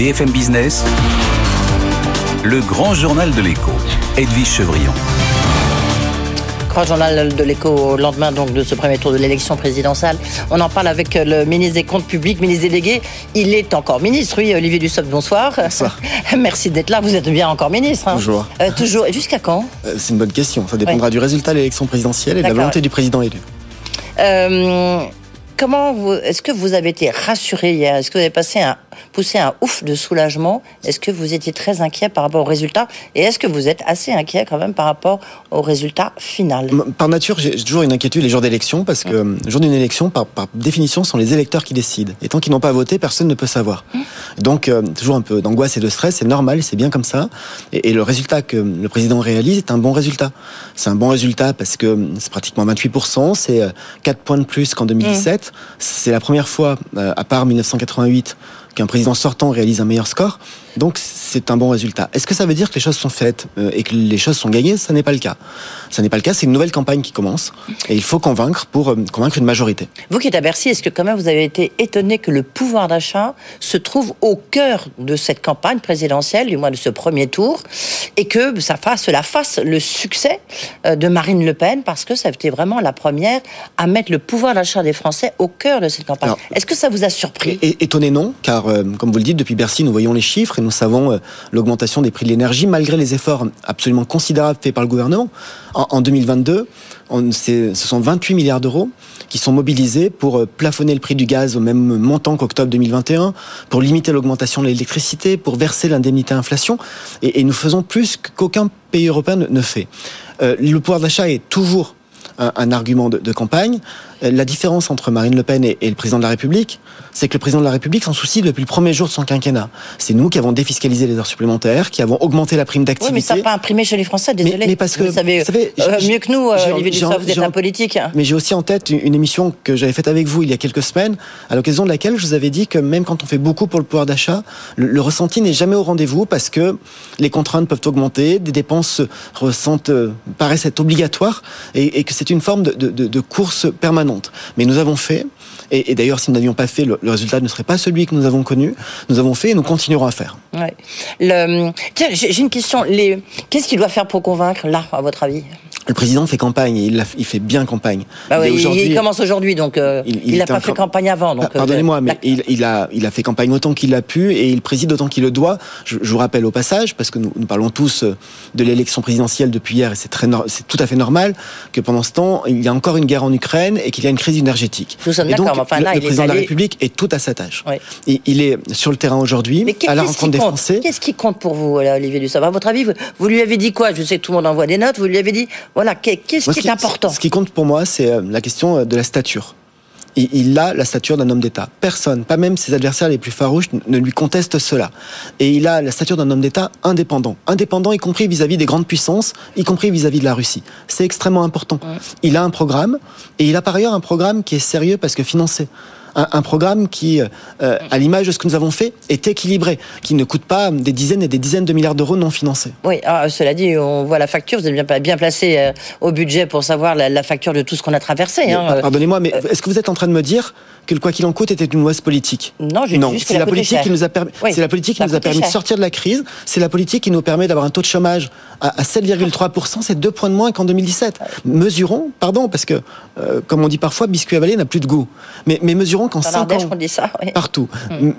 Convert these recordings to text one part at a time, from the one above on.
BFM Business, le grand journal de l'écho, Edwige Chevrillon. Grand journal de l'écho au lendemain donc de ce premier tour de l'élection présidentielle. On en parle avec le ministre des Comptes publics, ministre délégué. Il est encore ministre, oui, Olivier Dussopt, bonsoir. Bonsoir. Merci d'être là, vous êtes bien encore ministre. hein Bonjour. Euh, toujours. Et jusqu'à quand? Euh, C'est une bonne question. Ça dépendra du résultat de l'élection présidentielle et de la volonté du président élu. Euh, Comment vous, est-ce que vous avez été rassuré hier? Est-ce que vous avez passé un, poussé un ouf de soulagement? Est-ce que vous étiez très inquiet par rapport au résultat Et est-ce que vous êtes assez inquiet quand même par rapport au résultat final Par nature, j'ai toujours une inquiétude les jours d'élection parce que euh, le jour d'une élection, par, par définition, ce sont les électeurs qui décident. Et tant qu'ils n'ont pas voté, personne ne peut savoir. Donc, euh, toujours un peu d'angoisse et de stress, c'est normal, c'est bien comme ça. Et, et le résultat que le président réalise est un bon résultat. C'est un bon résultat parce que euh, c'est pratiquement 28%, c'est euh, 4 points de plus qu'en 2017. C'est la première fois, euh, à part 1988, qu'un président sortant réalise un meilleur score. Donc c'est un bon résultat. Est-ce que ça veut dire que les choses sont faites euh, et que les choses sont gagnées? Ça n'est pas le cas. Ça n'est pas le cas. C'est une nouvelle campagne qui commence et il faut convaincre pour euh, convaincre une majorité. Vous qui êtes à Bercy, est-ce que quand même vous avez été étonné que le pouvoir d'achat se trouve au cœur de cette campagne présidentielle, du moins de ce premier tour, et que ça fasse, cela fasse le succès euh, de Marine Le Pen, parce que ça a été vraiment la première à mettre le pouvoir d'achat des Français au cœur de cette campagne? Est-ce que ça vous a surpris? étonné non, car euh, comme vous le dites, depuis Bercy, nous voyons les chiffres et nous savons euh, l'augmentation des prix de l'énergie, malgré les efforts absolument considérables faits par le gouvernement. En, en 2022, on- c'est- ce sont 28 milliards d'euros qui sont mobilisés pour euh, plafonner le prix du gaz au même montant qu'octobre 2021, pour limiter l'augmentation de l'électricité, pour verser l'indemnité inflation. Et, et nous faisons plus qu'aucun pays européen ne, fait. Euh, le pouvoir d'achat est toujours un, argument de campagne. Euh, La différence entre Marine Le Pen et, et le président de la République, c'est que le président de la République s'en soucie depuis le premier jour de son quinquennat. C'est nous qui avons défiscalisé les heures supplémentaires, qui avons augmenté la prime Oui, d'activité. mais ça n'a pas imprimé chez les Français, désolé. mais parce que, vous savez, vous savez, euh, mieux que nous, euh, Olivier Dussopt, vous êtes un politique. Mais j'ai aussi en tête une émission que j'avais faite avec vous il y a quelques semaines, à l'occasion de laquelle je vous avais dit que même quand on fait beaucoup pour le pouvoir d'achat, le, le ressenti n'est jamais au rendez-vous parce que les contraintes peuvent augmenter, des dépenses ressentent, paraissent être obligatoires et, et que c'est une forme de, de- de- de course permanente. Mais nous avons fait, et, d'ailleurs si nous n'avions pas fait, le, résultat ne serait pas celui que nous avons connu, nous avons fait et nous continuerons à faire. J'ai une question. Qu'est-ce qu'il doit faire pour convaincre, là, à votre avis? Le président fait campagne et il, fait bien campagne. bah Il commence aujourd'hui, donc euh, il n'a pas fait campagne avant. Donc, Ah, Pardonnez-moi, euh, mais il, il a, il a fait campagne autant qu'il l'a pu et il préside autant qu'il le doit. Je, je vous rappelle au passage, parce que nous, nous parlons tous euh, de l'élection présidentielle depuis hier et c'est très, nor- c'est tout à fait normal que pendant ce temps, il y a encore une guerre en Ukraine et qu'il y a une crise énergétique. Nous sommes d'accord, mais enfin, le, là, le il est président de la allé- République est tout à sa tâche. Oui. Et il est sur le terrain aujourd'hui, à la rencontre des Français. Qu'est-ce qui compte pour vous, là, Olivier Dussopt? À votre avis, vous, vous lui avez dit quoi? Je sais que tout le monde envoie des notes. Vous lui avez dit, voilà, qu'est- qu'est-ce Moi, qui ce est important Ce qui compte pour moi, c'est euh, la question euh, de la stature. Il, il a la stature d'un homme d'État. Personne, pas même ses adversaires les plus farouches, ne lui contestent cela. Et il a la stature d'un homme d'État indépendant. Indépendant, y compris vis-à-vis des grandes puissances, y compris vis-à-vis de la Russie. C'est extrêmement important. Il a un programme, et il a par ailleurs un programme qui est sérieux parce que financé. Un, un programme qui, euh, à l'image de ce que nous avons fait, est équilibré, qui ne coûte pas des dizaines et des dizaines de milliards d'euros non financés. Oui, ah, cela dit, on voit la facture. Vous êtes bien, bien placé euh, au budget pour savoir la, la facture de tout ce qu'on a traversé. Hein. pa- Pardonnez-moi, mais est-ce que vous êtes en train de me dire que le quoi qu'il en coûte était une mauvaise politique Non, je non, c'est la politique qui nous a permis. Oui, c'est la politique qui nous a permis de sortir de la crise. C'est la politique qui nous permet d'avoir un taux de chômage à, à 7,3% C'est deux points de moins qu'en 2017. Mesurons, pardon, parce que euh, comme on dit parfois, biscuit avalé n'a plus de goût. Mais, mais mesurons qu'en Dans 5 l'Ardèche, ans, on dit ça. oui. partout.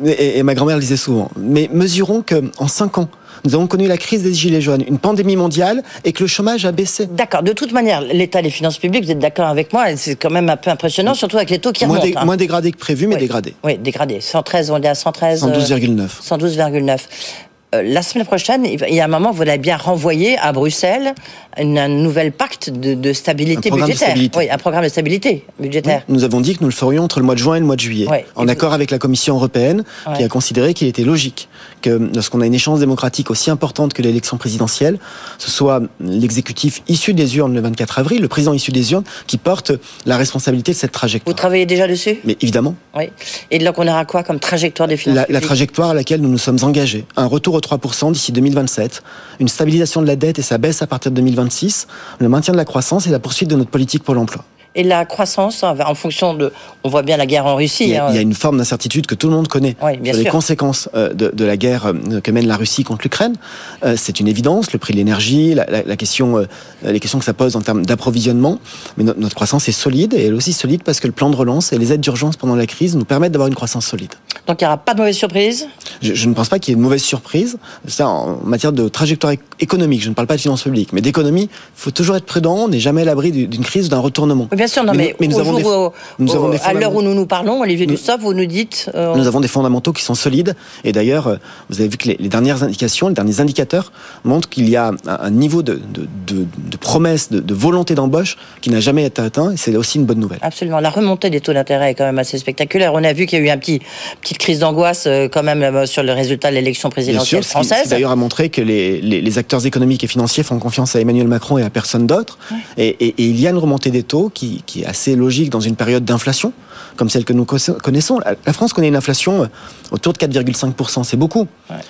Et, et ma grand-mère le disait souvent. Mais mesurons qu'en 5 ans, nous avons connu la crise des gilets jaunes, une pandémie mondiale, et que le chômage a baissé. D'accord. De toute manière, l'état des finances publiques, vous êtes d'accord avec moi, c'est quand même un peu impressionnant, surtout avec les taux qui Moins, remontent. dé- hein. moins dégradé que prévu, mais Oui. dégradé. Oui, dégradé. 113, on est à 113. euh, 112,9. 112,9. Euh, la semaine prochaine, il y a un moment, vous l'avez bien renvoyé à Bruxelles une- un nouvel pacte de, de stabilité de budgétaire. stabilité. Oui, un programme de stabilité budgétaire. Nous avons dit que nous le ferions entre le mois de juin et le mois de juillet, en Et vous- accord avec la Commission européenne, qui a considéré qu'il était logique que lorsqu'on a une échéance démocratique aussi importante que l'élection présidentielle, ce soit l'exécutif issu des urnes le 24 avril, le président issu des urnes, qui porte la responsabilité de cette Vous trajectoire. travaillez déjà dessus? Mais évidemment, Oui. Et donc, on aura quoi comme trajectoire des finances la, trajectoire à laquelle nous nous sommes engagés, un retour 3% d'ici 2027, une stabilisation de la dette et sa baisse à partir de 2026, le maintien de la croissance et la poursuite de notre politique pour l'emploi. Et la croissance, en fonction de, on voit bien la guerre en Russie. Il y a, il y a une forme d'incertitude que tout le monde connaît Oui, bien sur les conséquences euh, de, de la guerre euh, que mène la Russie contre l'Ukraine. Euh, C'est une évidence, le prix de l'énergie, la, la- la question, les questions que ça pose en termes d'approvisionnement. Mais no- notre croissance est solide et elle est aussi solide parce que le plan de relance et les aides d'urgence pendant la crise nous permettent d'avoir une croissance solide. Donc il n'y aura pas de mauvaise surprise. Je, je ne pense pas qu'il y ait de mauvaise surprise. Ça, en matière de trajectoire éc- économique, je ne parle pas de finances publiques, mais d'économie, il faut toujours être prudent. On n'est jamais à l'abri du- d'une crise ou d'un retournement. Oui, bien sûr, non, mais, nous, nous avons à l'heure où nous nous parlons, Olivier Nous- Dussopt, vous nous dites. euh, Nous avons des fondamentaux qui sont solides. Et d'ailleurs, euh, vous avez vu que les, les dernières indications, les derniers indicateurs montrent qu'il y a un, niveau de, de, de, de promesses, de, volonté d'embauche qui n'a jamais été atteint. Et c'est aussi une bonne nouvelle. Absolument. La remontée des taux d'intérêt est quand même assez spectaculaire. On a vu qu'il y a eu un petit petite crise d'angoisse euh, quand même sur le résultat de l'élection présidentielle sûr, ce qui française. d'ailleurs a montré que les, les, les acteurs économiques et financiers font confiance à Emmanuel Macron et à personne d'autre. Et, et- et il y a une remontée des taux qui, qui est assez logique dans une période d'inflation, comme celle que nous co- connaissons. La- France connaît une inflation euh, autour de 4,5%. C'est beaucoup.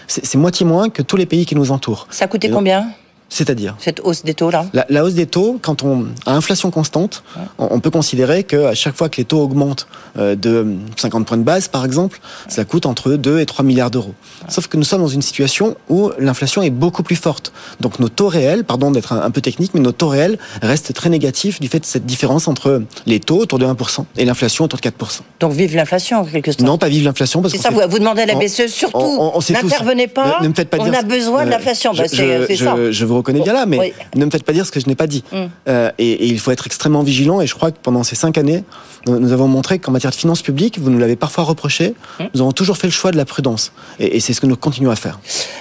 C'est c'est moitié moins que tous les pays qui nous entourent. Ça a coûté donc- combien? C'est-à-dire cette hausse des taux là La, la hausse des taux, quand on a inflation constante, on, on peut considérer qu'à chaque fois que les taux augmentent euh, de 50 points de base, par exemple, ça coûte entre 2 et 3 milliards d'euros. Sauf que nous sommes dans une situation où l'inflation est beaucoup plus forte. Donc nos taux réels, pardon d'être un, un peu technique, mais nos taux réels restent très négatifs du fait de cette différence entre les taux autour de 1% et l'inflation autour de 4%. Donc vive l'inflation en quelque sorte. Non, pas vive l'inflation parce C'est qu'on ça, vous, vous demandez à la BCE surtout, n'intervenez pas, Ne, ne me faites pas on dire a besoin de euh, l'inflation. Bah, c'est je- ça. Je vous reconnais bien là, mais Oui. ne me faites pas dire ce que je n'ai pas dit. Mm. Euh, et, et il faut être extrêmement vigilant. Et je crois que pendant ces cinq années, nous, nous avons montré qu'en matière de finances publiques, vous nous l'avez parfois reproché, Mm. nous avons toujours fait le choix de la prudence. Et, et c'est ce que nous continuons à faire.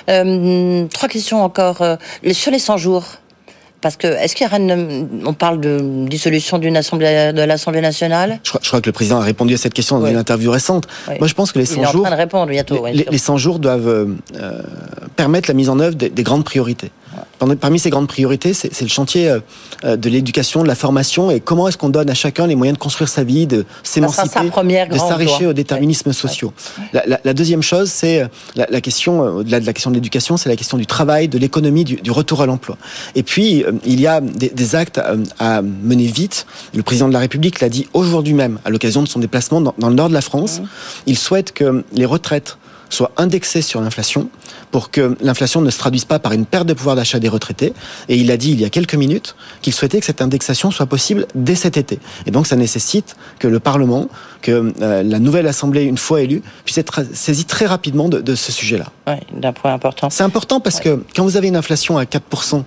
Euh, trois questions encore. Euh, sur les 100 jours, parce que est-ce qu'il y aura une, on parle de dissolution d'une assemblée de l'Assemblée nationale? Je crois, je crois que le président a répondu à cette question dans Oui. une interview récente. Oui. Moi, je pense que les Il 100 est en jours, train de répondre bientôt. les, les 100 jours doivent euh, permettre la mise en œuvre des, des grandes priorités. Parmi- ces grandes priorités, c'est le chantier euh, euh, de l'éducation, de la formation et comment est-ce qu'on donne à chacun les moyens de construire sa vie, de s'émanciper, de s'arracher aux déterminismes sociaux. La, la- la deuxième chose, c'est euh, la, la question, au-delà de la question de l'éducation, c'est la question du travail, de l'économie, du, du retour à l'emploi. Et puis, il y a des, des actes à mener vite. Le président de la République l'a dit aujourd'hui même, à l'occasion de son déplacement dans, dans le nord de la France. Il souhaite que les retraites soient indexées sur l'inflation pour que l'inflation ne se traduise pas par une perte de pouvoir d'achat des retraités. Et il a dit il y a quelques minutes qu'il souhaitait que cette indexation soit possible dès cet été. Et donc ça nécessite que le Parlement, que euh, la nouvelle Assemblée, une fois élue, puisse être saisie très rapidement de, de ce sujet-là. Ouais, d'un point important. C'est important parce que quand vous avez une inflation à 4%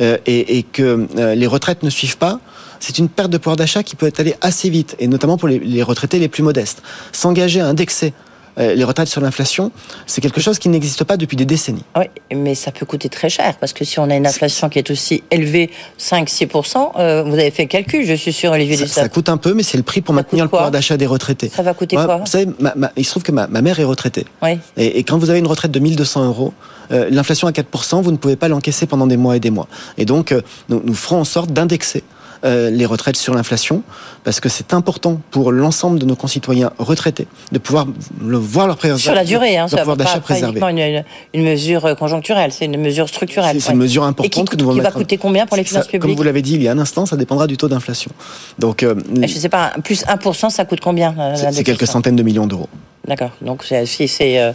euh, et, et que euh, les retraites ne suivent pas, c'est une perte de pouvoir d'achat qui peut être allée assez vite, et notamment pour les, les retraités les plus modestes. S'engager à indexer euh, les retraites sur l'inflation, c'est quelque chose qui n'existe pas depuis des décennies. Oui, mais ça peut coûter très cher parce que si on a une inflation qui est aussi élevée, 5-6%, euh, vous avez fait le calcul, je suis sûr, Olivier Ça, ça coûte un peu, mais c'est le prix pour Ça maintenir le pouvoir d'achat des retraités. Ça va coûter Moi, quoi Vous savez, ma- ma- il se trouve que ma, ma mère est retraitée. Oui. Et, et quand vous avez une retraite de 1200 euros, euh, l'inflation à 4%, vous ne pouvez pas l'encaisser pendant des mois et des mois. Et donc, euh, nous, nous ferons en sorte d'indexer euh, les retraites sur l'inflation, parce que c'est important pour l'ensemble de nos concitoyens retraités de pouvoir le, voir leur, pré- Sur la durée, hein, ça pouvoir pas, d'achat pas préservé. uniquement une, une mesure euh, conjoncturelle, c'est une mesure structurelle. C'est une mesure importante qui, que nous allons qui va en- coûter combien pour les Ça, finances Comme publiques vous l'avez dit il y a un instant, ça dépendra du taux d'inflation. Donc, euh, Je sais pas, plus 1%, ça coûte combien c'est c'est quelques centaines de millions d'euros. D'accord. Donc c'est- si c'est euh,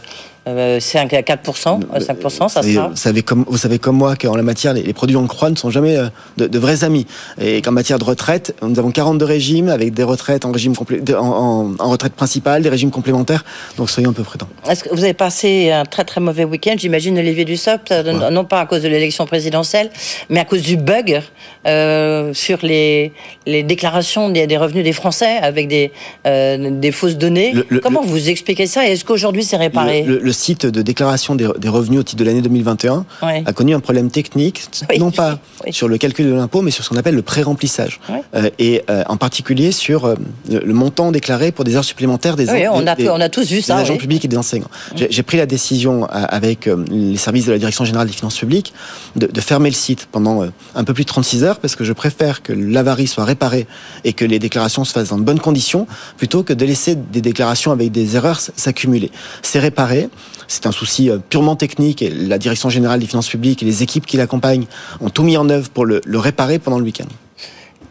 euh, 5 à 4%, euh, 5%, ça sera. vous savez comme vous savez comme moi qu'en la matière les, les produits en croix ne sont jamais euh, de, de vrais amis. Et qu'en matière de retraite nous avons 42 régimes avec des retraites en régime en, en- en retraite principale des régimes complémentaires. Donc soyons un peu prudents. Est-ce que vous avez passé un très très mauvais week-end, j'imagine, Olivier Dussopt, euh, non pas à cause de l'élection présidentielle, mais à cause du bug euh, sur les, les déclarations des, des revenus des Français avec des, euh, des fausses données. Le- le- Comment vous expliquez ça? Et est-ce qu'aujourd'hui c'est réparé? Le site de déclaration des, des revenus au titre de l'année 2021 Ouais. a connu un problème technique Oui, non pas oui. sur le calcul de l'impôt mais sur ce qu'on appelle le pré-remplissage Ouais. Euh, et euh, en particulier sur euh, le, montant déclaré pour des heures supplémentaires des, Oui, on des- a, des- on a tous vu des ça. agents publics et des enseignants. J'ai j'ai pris la décision avec les services de la Direction générale des finances publiques de, de fermer le site pendant un peu plus de 36 heures parce que je préfère que l'avarie soit réparée et que les déclarations se fassent dans de bonnes conditions plutôt que de laisser des déclarations avec des erreurs s'accumuler. C'est réparé. C'est un souci euh, purement technique et la Direction générale des finances publiques et les équipes qui l'accompagnent ont tout mis en œuvre pour le, le réparer pendant le week-end.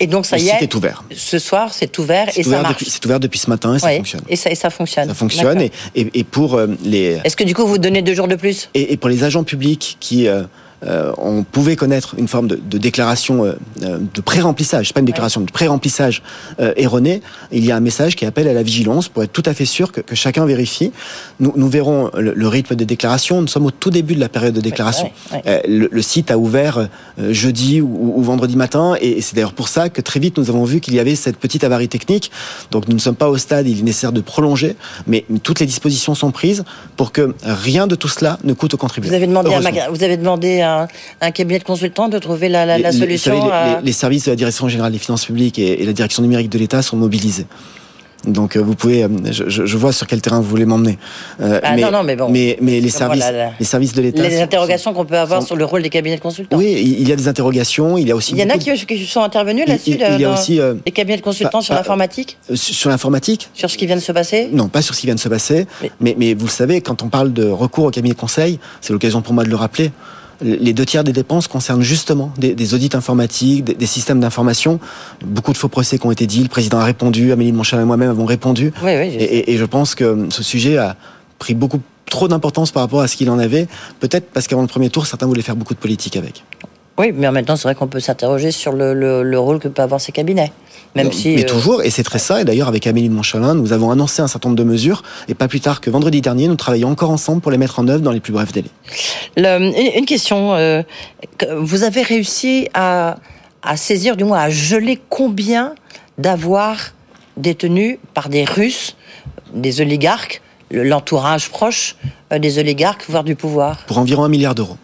Et donc ça le y est. est ouvert. Ce soir, c'est ouvert et ça marche. c'est ouvert depuis ce matin et ça fonctionne. Et ça, et ça fonctionne. Ça fonctionne et, et- et pour euh, les Est-ce que du coup vous donnez deux jours de plus? Et, et pour les agents publics qui euh, euh, on pouvait connaître une forme de, de déclaration euh, euh, de pré-remplissage, pas une déclaration, de pré-remplissage euh, erroné, il y a un message qui appelle à la vigilance pour être tout à fait sûr que, que chacun vérifie. Nous, nous verrons le, le rythme des déclarations. Nous sommes au tout début de la période de déclaration. ouais, le, le site a ouvert jeudi ou, ou vendredi matin et, et c'est d'ailleurs pour ça que très vite nous avons vu qu'il y avait cette petite avarie technique. Donc nous ne sommes pas au stade, il est nécessaire de prolonger, mais toutes les dispositions sont prises pour que rien de tout cela ne coûte aux contribuables. Vous avez demandé, à, Heureusement. Maga- vous avez demandé à un, un cabinet de consultants de trouver la, la- Les- solution vous savez, les, à- les- les services de la Direction générale des finances publiques et, et la Direction numérique de l'État sont mobilisés. Donc euh, vous pouvez, euh, je, vois sur quel terrain vous voulez m'emmener. Euh, Ah, non, non, mais bon. mais, mais les services, voilà, les services de l'État. les interrogations qu'on peut avoir sont- sur le rôle des cabinets de consultants. Oui, il y a des interrogations. Il y a aussi. Il y en a qui, qui sont intervenus là-dessus, il- il y a aussi, euh, les cabinets de consultants sur l'informatique, sur sur l'informatique. sur ce qui vient de se passer. Non, pas sur ce qui vient de se passer, Mais- mais, mais vous le savez, quand on parle de recours au cabinet de conseil, c'est l'occasion pour moi de le rappeler. Les deux tiers des dépenses concernent justement des, des audits informatiques, des, des systèmes d'information. Beaucoup de faux procès qui ont été dits. Le président a répondu, Amélie de Montchalin et moi-même avons répondu. Oui, oui. je Et, sais. et- et je pense que ce sujet a pris beaucoup trop d'importance par rapport à ce qu'il en avait. Peut-être parce qu'avant le premier tour, certains voulaient faire beaucoup de politique avec. Oui, mais en même temps, c'est vrai qu'on peut s'interroger sur le, le- le rôle que peuvent avoir ces cabinets. Même si. mais euh, toujours, et c'est très ça. Et d'ailleurs, avec Amélie de Montchalin, nous avons annoncé un certain nombre de mesures. Et pas plus tard que vendredi dernier, nous travaillons encore ensemble pour les mettre en œuvre dans les plus brefs délais. le- une, question. euh, vous avez réussi à, à saisir, du moins à geler combien d'avoirs détenus par des Russes, des oligarques, le- l'entourage proche euh, des oligarques, voire du pouvoir? Pour environ un milliard d'euros.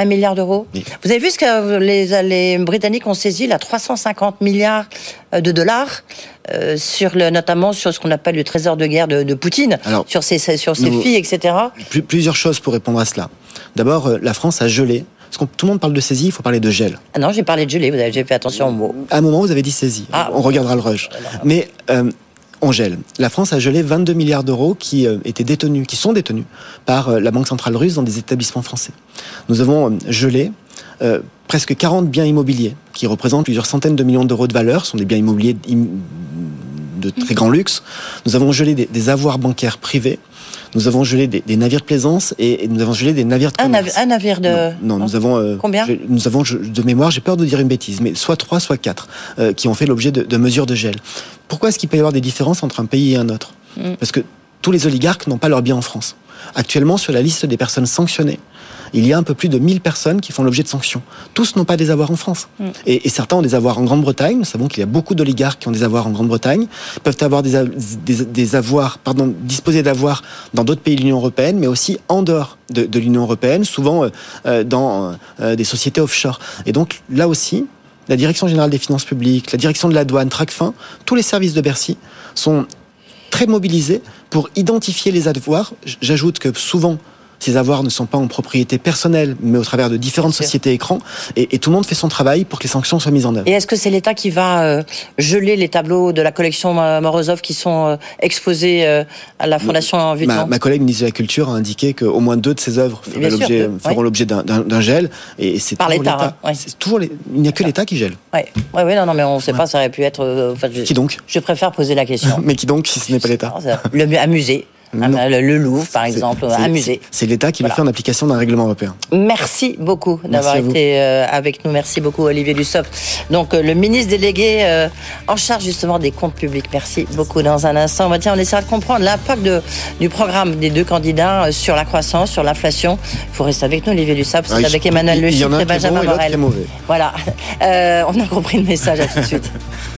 Un milliard d'euros Oui. Vous avez vu ce que les, les Britanniques ont saisi, là, 350 milliards euh, de dollars, euh, sur le, notamment sur ce qu'on appelle le trésor de guerre de, de Poutine, Alors, sur ses, sur ses nous- filles, etc. Plus- plusieurs choses pour répondre à cela. D'abord, euh, la France a gelé. Parce que tout le monde parle de saisie, il faut parler de gel. Ah non, j'ai parlé de gelée, vous avez j'ai fait attention aux mots. À un moment, vous avez dit saisie. Ah. on regardera le rush. Mais euh, on gèle. La France a gelé 22 milliards d'euros qui euh, étaient détenus, qui sont détenus par euh, la Banque centrale russe dans des établissements français. Nous avons euh, gelé euh, presque 40 biens immobiliers qui représentent plusieurs centaines de millions d'euros de valeur. Ce sont des biens immobiliers im- de très grand luxe. Nous avons gelé des, des avoirs bancaires privés. Nous avons gelé des, des navires de plaisance et, et nous avons gelé des navires de Un, un navire de... Non, non, nous avons. euh, Combien je- Nous avons, je- de mémoire, j'ai peur de dire une bêtise, mais soit trois, soit quatre, euh, qui ont fait l'objet de, de mesures de gel. Pourquoi est-ce qu'il peut y avoir des différences entre un pays et un autre Mm. Parce que tous les oligarques n'ont pas leurs biens en France. Actuellement, sur la liste des personnes sanctionnées, il y a un peu plus de 1000 personnes qui font l'objet de sanctions. Tous n'ont pas des avoirs en France. Mm. Et, et certains ont des avoirs en Grande-Bretagne. Nous savons qu'il y a beaucoup d'oligarques qui ont des avoirs en Grande-Bretagne. Peuvent avoir des, a- des, des avoirs, pardon, disposer d'avoirs dans d'autres pays de l'Union européenne, mais aussi en dehors de, de l'Union européenne, souvent euh, euh, dans euh, des sociétés offshore. Et donc là aussi, la Direction générale des finances publiques, la Direction de la douane, Tracfin, tous les services de Bercy sont très mobilisés pour identifier les avoirs. J'ajoute que souvent, ces avoirs ne sont pas en propriété personnelle, mais au travers de différentes sociétés écrans. Et, et tout le monde fait son travail pour que les sanctions soient mises en œuvre. Et est-ce que c'est l'État qui va euh, geler les tableaux de la collection euh, Morozov qui sont euh, exposés euh, à la Fondation Ma, Vuitton ma collègue ministre de la Culture a indiqué qu'au moins deux de ces œuvres feront l'objet d'un- gel. Et c'est Par l'État, hein, ouais. Toujours les- Il n'y a que l'État qui gèle. Ouais, ouais, ouais, non, non, mais on ne sait pas, ça aurait pu être. enfin, je, Qui donc? Je préfère poser la question. Mais qui donc, si ce n'est pas l'État? Le musée, le, le Louvre, par exemple, un musée. C'est l'État qui Voilà. le fait en application d'un règlement européen. Merci beaucoup d'avoir été euh, avec nous. Merci beaucoup, Olivier Dussopt. Donc, euh, le ministre délégué euh, en charge justement des comptes publics. Merci beaucoup. Dans un instant, bah, tiens, on essaiera de comprendre l'impact du programme des deux candidats sur la croissance, sur l'inflation. Il faut rester avec nous, Olivier Dussopt. C'est Ah, avec Emmanuel Le et Benjamin bon Morel. Voilà. Euh, on a compris le message. À tout de suite.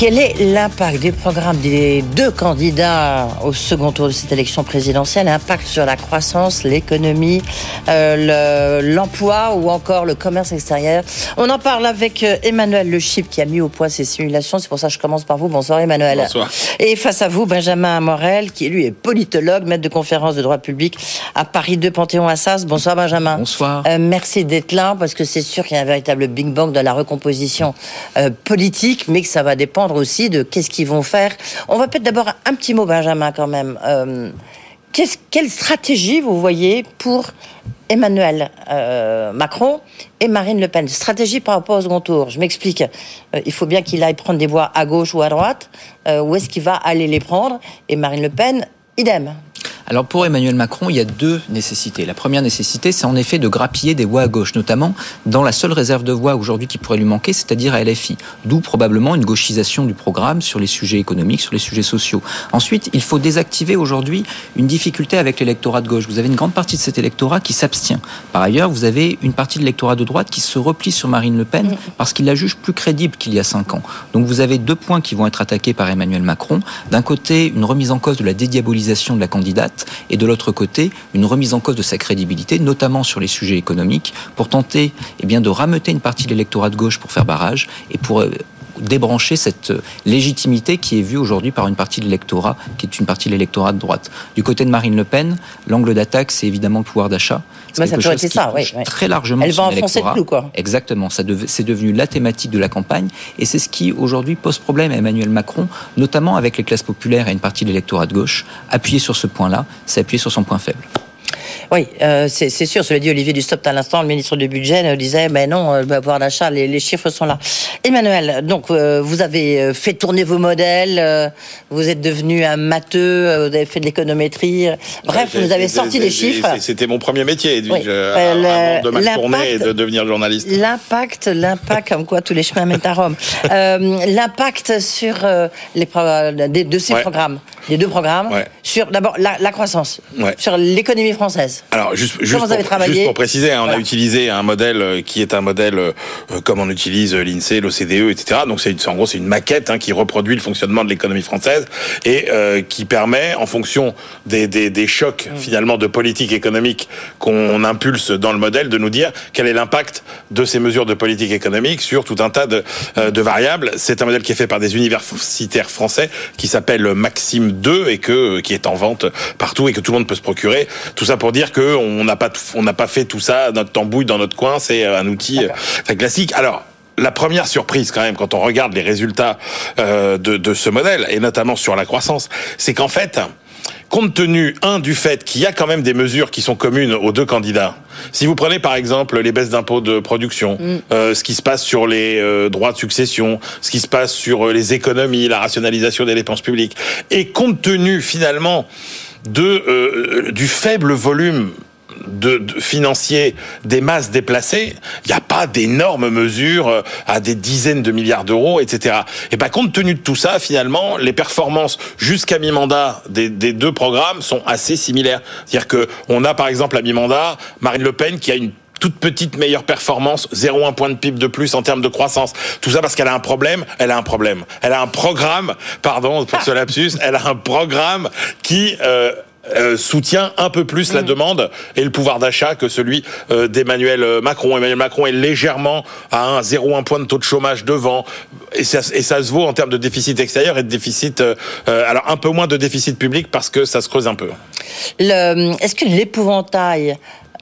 Quel est l'impact du programme des deux candidats au second tour de cette élection présidentielle? Impact sur la croissance, l'économie, euh, le- l'emploi ou encore le commerce extérieur? On en parle avec euh, Emmanuel Le Chip qui a mis au point ces simulations. C'est pour ça que je commence par vous. Bonsoir Emmanuel. Bonsoir. Et face à vous, Benjamin Morel, qui lui est politologue, maître de conférence de droit public à Paris 2 Panthéon-Assas. Bonsoir Benjamin. Bonsoir. Euh, merci d'être là parce que c'est sûr qu'il y a un véritable Big Bang dans la recomposition euh, politique, mais que ça va dépendre aussi de qu'est-ce qu'ils vont faire. On va peut-être d'abord un petit mot, Benjamin, quand même. Euh, quelle stratégie vous voyez pour Emmanuel euh, Macron et Marine Le Pen? Stratégie par rapport au second tour. Je m'explique. Euh, il faut bien qu'il aille prendre des voix à gauche ou à droite. Où est-ce qu'il va aller les prendre? Et Marine Le Pen, idem. Alors pour Emmanuel Macron, il y a deux nécessités. La première nécessité, c'est en effet de grappiller des voix à gauche, notamment dans la seule réserve de voix aujourd'hui qui pourrait lui manquer, c'est-à-dire à LFI. D'où probablement une gauchisation du programme sur les sujets économiques, sur les sujets sociaux. Ensuite, il faut désactiver aujourd'hui une difficulté avec l'électorat de gauche. Vous avez une grande partie de cet électorat qui s'abstient. Par ailleurs, vous avez une partie de l'électorat de droite qui se replie sur Marine Le Pen parce qu'il la juge plus crédible qu'il y a cinq ans. Donc vous avez deux points qui vont être attaqués par Emmanuel Macron. D'un côté, une remise en cause de la dédiabolisation de la candidate et de l'autre côté, une remise en cause de sa crédibilité, notamment sur les sujets économiques, pour tenter eh de rameuter une partie de l'électorat de gauche pour faire barrage et pour euh, débrancher cette légitimité qui est vue aujourd'hui par une partie de l'électorat, qui est une partie de l'électorat de droite. Du côté de Marine Le Pen, l'angle d'attaque, c'est évidemment le pouvoir d'achat. C'est quelque chose qui ça, oui, très largement Elle va enfoncer le clou, quoi. Exactement. Ça c'est devenu la thématique de la campagne, et c'est ce qui aujourd'hui pose problème à Emmanuel Macron, notamment avec les classes populaires et une partie de l'électorat de gauche. Appuyer sur ce point-là, c'est appuyer sur son point faible. Oui, euh, c'est sûr. Cela dit, Olivier Dussopt, à l'instant, le ministre du Budget, nous disait, mais non, le pouvoir d'achat, les, les, chiffres sont là. Emmanuel, donc, euh, vous avez euh, fait tourner vos modèles, vous êtes devenu un matheux, vous avez fait de l'économétrie. Bref, vous avez sorti des chiffres. C'était mon premier métier, Edwige, de mal tourner et de devenir journaliste. L'impact, l'impact, comme quoi tous les chemins mènent à Rome. l'impact sur les de ces programmes, les deux programmes, sur d'abord la, la, croissance, sur l'économie française. Alors, juste, juste, pour, juste pour, préciser, hein, on a utilisé un modèle euh, qui est un modèle euh, comme on utilise euh, l'INSEE, l'OCDE, etc. Donc, c'est en gros, c'est une maquette hein, qui reproduit le fonctionnement de l'économie française et euh, qui permet, en fonction des, des, des chocs mm. finalement de politique économique qu'on impulse dans le modèle, de nous dire quel est l'impact de ces mesures de politique économique sur tout un tas de, de variables. C'est un modèle qui est fait par des universitaires français qui s'appelle Maxime 2 et que qui est en vente partout et que tout le monde peut se procurer. Tout ça pour dire que on n'a pas on n'a pas fait tout ça notre tambouille dans notre coin. C'est un outil très classique. Alors la première surprise quand même quand on regarde les résultats euh, de, de ce modèle et notamment sur la croissance, c'est qu'en fait compte tenu, un, du fait qu'il y a quand même des mesures qui sont communes aux deux candidats. Si vous prenez par exemple les baisses d'impôts de production, mm. euh, ce qui se passe sur les euh, droits de succession, ce qui se passe sur euh, les économies, la rationalisation des dépenses publiques, et compte tenu finalement de euh, du faible volume de, de, financier des masses déplacées, il n'y a pas d'énormes mesures euh, à des dizaines de milliards d'euros, etc. Et ben compte tenu de tout ça, finalement, les performances jusqu'à mi-mandat des, des, deux programmes sont assez similaires. C'est-à-dire que on a par exemple à mi-mandat Marine Le Pen qui a une toute petite meilleure performance, 0,1 point de PIB de plus en termes de croissance. Tout ça parce qu'elle a un problème, elle a un problème. Elle a un programme, pardon pour ce lapsus, elle a un programme qui euh, euh, soutient un peu plus la mm. demande et le pouvoir d'achat que celui euh, d'Emmanuel Macron. Emmanuel Macron est légèrement à un 0,1 point de taux de chômage devant et ça, et ça se vaut en termes de déficit extérieur et de déficit, euh, alors un peu moins de déficit public parce que ça se creuse un peu. Est-ce que l'épouvantail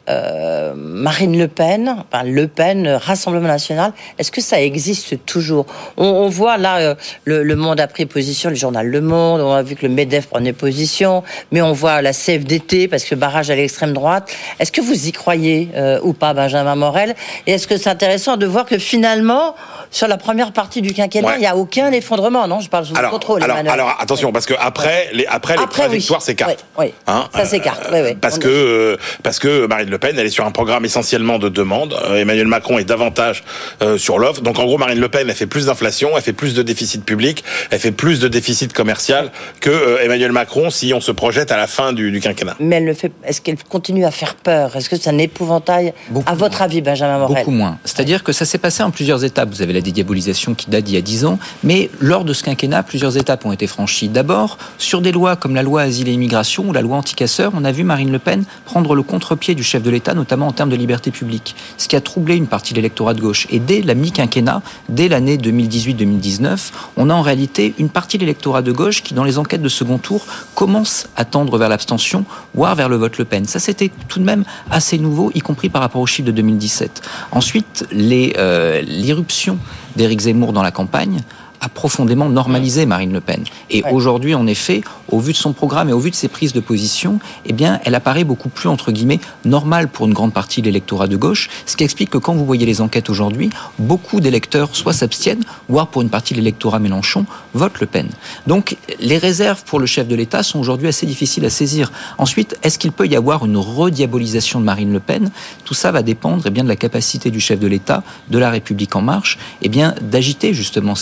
euh, Marine Le Pen, enfin Le Pen, Rassemblement National, est-ce que ça existe toujours? On, voit là, euh, le, Monde a pris position, le journal Le Monde, on a vu que le MEDEF prenait position, mais on voit la CFDT, parce que barrage à l'extrême droite. Est-ce que vous y croyez euh, ou pas, Benjamin Morel? Et est-ce que c'est intéressant de voir que finalement, sur la première partie du quinquennat, il n'y a aucun effondrement, non Je parle sous alors, contrôle. Alors, alors, attention, parce que après, les, après, les trajectoires s'écartent. Oui, hein ça s'écarte. parce que parce que Marine Le Pen, elle est sur un programme essentiellement de demande. Euh, Emmanuel Macron est davantage euh, sur l'offre. Donc en gros, Marine Le Pen, elle fait plus d'inflation, elle fait plus de déficit public, elle fait plus de déficit commercial que euh, Emmanuel Macron si on se projette à la fin du, quinquennat. Mais elle le fait. Est-ce qu'elle continue à faire peur? Est-ce que c'est un épouvantail À votre avis, Benjamin Morel? Beaucoup moins. C'est-à-dire que ça s'est passé en plusieurs étapes. Vous avez la dédiabolisation qui date d'il y a dix ans, mais lors de ce quinquennat, plusieurs étapes ont été franchies. D'abord, sur des lois comme la loi Asile et Immigration ou la loi anticasseur, on a vu Marine Le Pen prendre le contre-pied du chef de l'État, notamment en termes de liberté publique, ce qui a troublé une partie de l'électorat de gauche. Et dès la mi-quinquennat, dès l'année 2018-2019, on a en réalité une partie de l'électorat de gauche qui, dans les enquêtes de second tour, commence à tendre vers l'abstention, voire vers le vote Le Pen. Ça, c'était tout de même assez nouveau, y compris par rapport aux chiffres de 2017. Ensuite, euh, l'irruption d'Éric Zemmour dans la campagne a profondément normalisé Marine Le Pen. Et aujourd'hui, en effet, au vu de son programme et au vu de ses prises de position, eh bien, elle apparaît beaucoup plus, entre guillemets, normale pour une grande partie de l'électorat de gauche, ce qui explique que quand vous voyez les enquêtes aujourd'hui, beaucoup d'électeurs soit s'abstiennent, voire pour une partie de l'électorat Mélenchon, votent Le Pen. Donc, les réserves pour le chef de l'État sont aujourd'hui assez difficiles à saisir. Ensuite, est-ce qu'il peut y avoir une rediabolisation de Marine Le Pen? Tout ça va dépendre eh bien, de la capacité du chef de l'État, de la République en marche, eh bien, d'agiter justement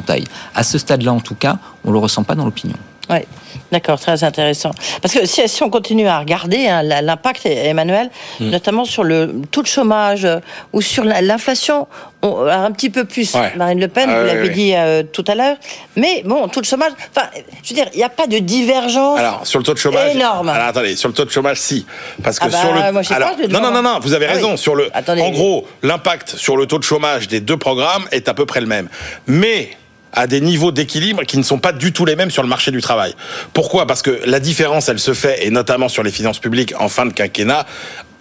épouvantail. À ce stade-là, en tout cas, on ne le ressent pas dans l'opinion. Oui, d'accord, très intéressant. Parce que si, si on continue à regarder hein, l'impact, Emmanuel, hmm. notamment sur le taux de chômage euh, ou sur l'inflation, un petit peu plus, Marine Le Pen, ah vous l'avez dit euh, tout à l'heure, mais bon, taux de chômage, enfin, je veux dire, il n'y a pas de divergence alors, sur le taux de chômage, énorme. Alors, attendez, sur le taux de chômage, si. Parce que ah sur bah, le. Moi, alors, pas, non, non, non, non, vous avez ah raison. Sur le, en gros, l'impact sur le taux de chômage des deux programmes est à peu près le même. Mais à des niveaux d'équilibre qui ne sont pas du tout les mêmes sur le marché du travail. Pourquoi? Parce que la différence, elle se fait, et notamment sur les finances publiques en fin de quinquennat,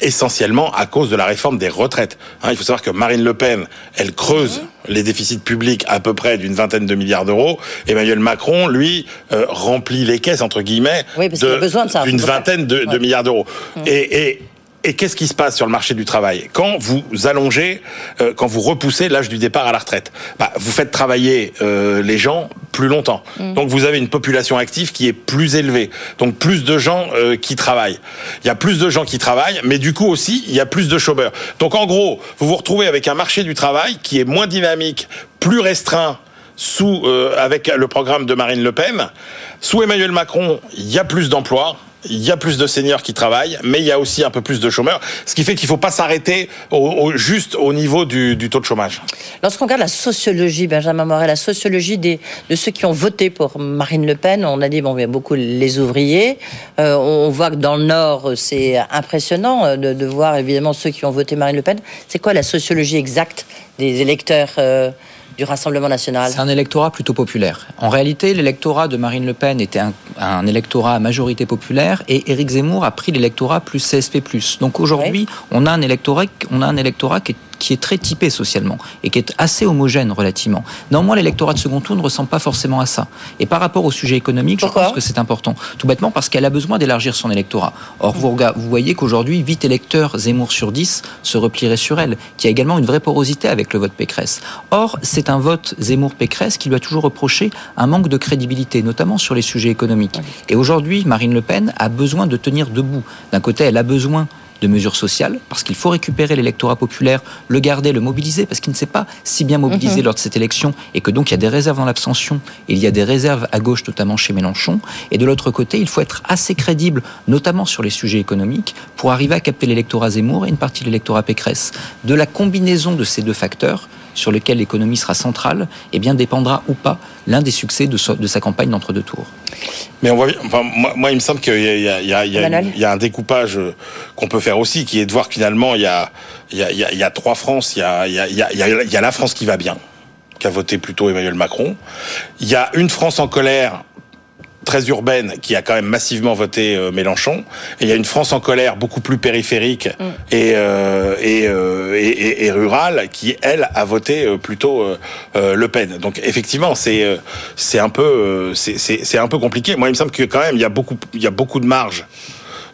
essentiellement à cause de la réforme des retraites. Hein, il faut savoir que Marine Le Pen, elle creuse mhm. les déficits publics à peu près d'une vingtaine de milliards d'euros. Emmanuel Macron, lui, euh, remplit les caisses, entre guillemets, d'une vingtaine de, milliards d'euros. Et, et et qu'est-ce qui se passe sur le marché du travail Quand vous allongez, euh, quand vous repoussez l'âge du départ à la retraite, bah, vous faites travailler euh, les gens plus longtemps. Mm. Donc vous avez une population active qui est plus élevée. Donc plus de gens euh, qui travaillent. Il y a plus de gens qui travaillent, mais du coup aussi, il y a plus de chômeurs. Donc en gros, vous vous retrouvez avec un marché du travail qui est moins dynamique, plus restreint sous avec le programme de Marine Le Pen. Sous Emmanuel Macron, il y a plus d'emplois il y a plus de seniors qui travaillent, mais il y a aussi un peu plus de chômeurs, ce qui fait qu'il ne faut pas s'arrêter juste au niveau du, taux de chômage. Lorsqu'on regarde la sociologie, Benjamin Moret, la sociologie de ceux qui ont voté pour Marine Le Pen, on a dit, bon, y a beaucoup les ouvriers, euh, on voit que dans le Nord, c'est impressionnant euh, de, voir évidemment ceux qui ont voté Marine Le Pen. C'est quoi la sociologie exacte des électeurs euh, du Rassemblement national C'est un électorat plutôt populaire. En réalité, l'électorat de Marine Le Pen était un, électorat à majorité populaire et Éric Zemmour a pris l'électorat plus CSP+. Donc aujourd'hui, on a un électorat, on a un électorat qui est qui est très typé socialement et qui est assez homogène relativement. Néanmoins, l'électorat de second tour ne ressemble pas forcément à ça. Et par rapport au sujet économique, je pense que c'est important. Tout bêtement parce qu'elle a besoin d'élargir son électorat. Or, vous, vous voyez qu'aujourd'hui, 8 électeurs Zemmour sur 10 se replieraient sur elle, qui a également une vraie porosité avec le vote Pécresse. Or, c'est un vote Zemmour-Pécresse qui lui a toujours reproché un manque de crédibilité, notamment sur les sujets économiques. Et aujourd'hui, Marine Le Pen a besoin de tenir debout. D'un côté, elle a besoin de mesures sociales, parce qu'il faut récupérer l'électorat populaire, le garder, le mobiliser, parce qu'il ne s'est pas si bien mobilisé mhm. lors de cette élection, et que donc il y a des réserves dans l'abstention, et il y a des réserves à gauche, notamment chez Mélenchon. Et de l'autre côté, il faut être assez crédible, notamment sur les sujets économiques, pour arriver à capter l'électorat Zemmour et une partie de l'électorat Pécresse. De la combinaison de ces deux facteurs, sur lequel l'économie sera centrale, eh bien dépendra ou pas l'un des succès de, sa campagne d'entre-deux tours. Mais on voit, enfin, moi, il me semble qu'il y, y, a un découpage euh, qu'on peut faire aussi, qui est de voir finalement, il y a, il y a, trois France, il y a, il y a la France qui va bien, qui a voté plutôt Emmanuel Macron. Il y a une France en colère très urbaine qui a quand même massivement voté euh, Mélenchon. Et il y a une France en colère beaucoup plus périphérique mm. euh, euh, et, et, rurale qui, elle, a voté plutôt Le Pen. Donc effectivement, c'est c'est un peu c'est un peu compliqué. Moi, il me semble que quand même il y a beaucoup il y a beaucoup de marge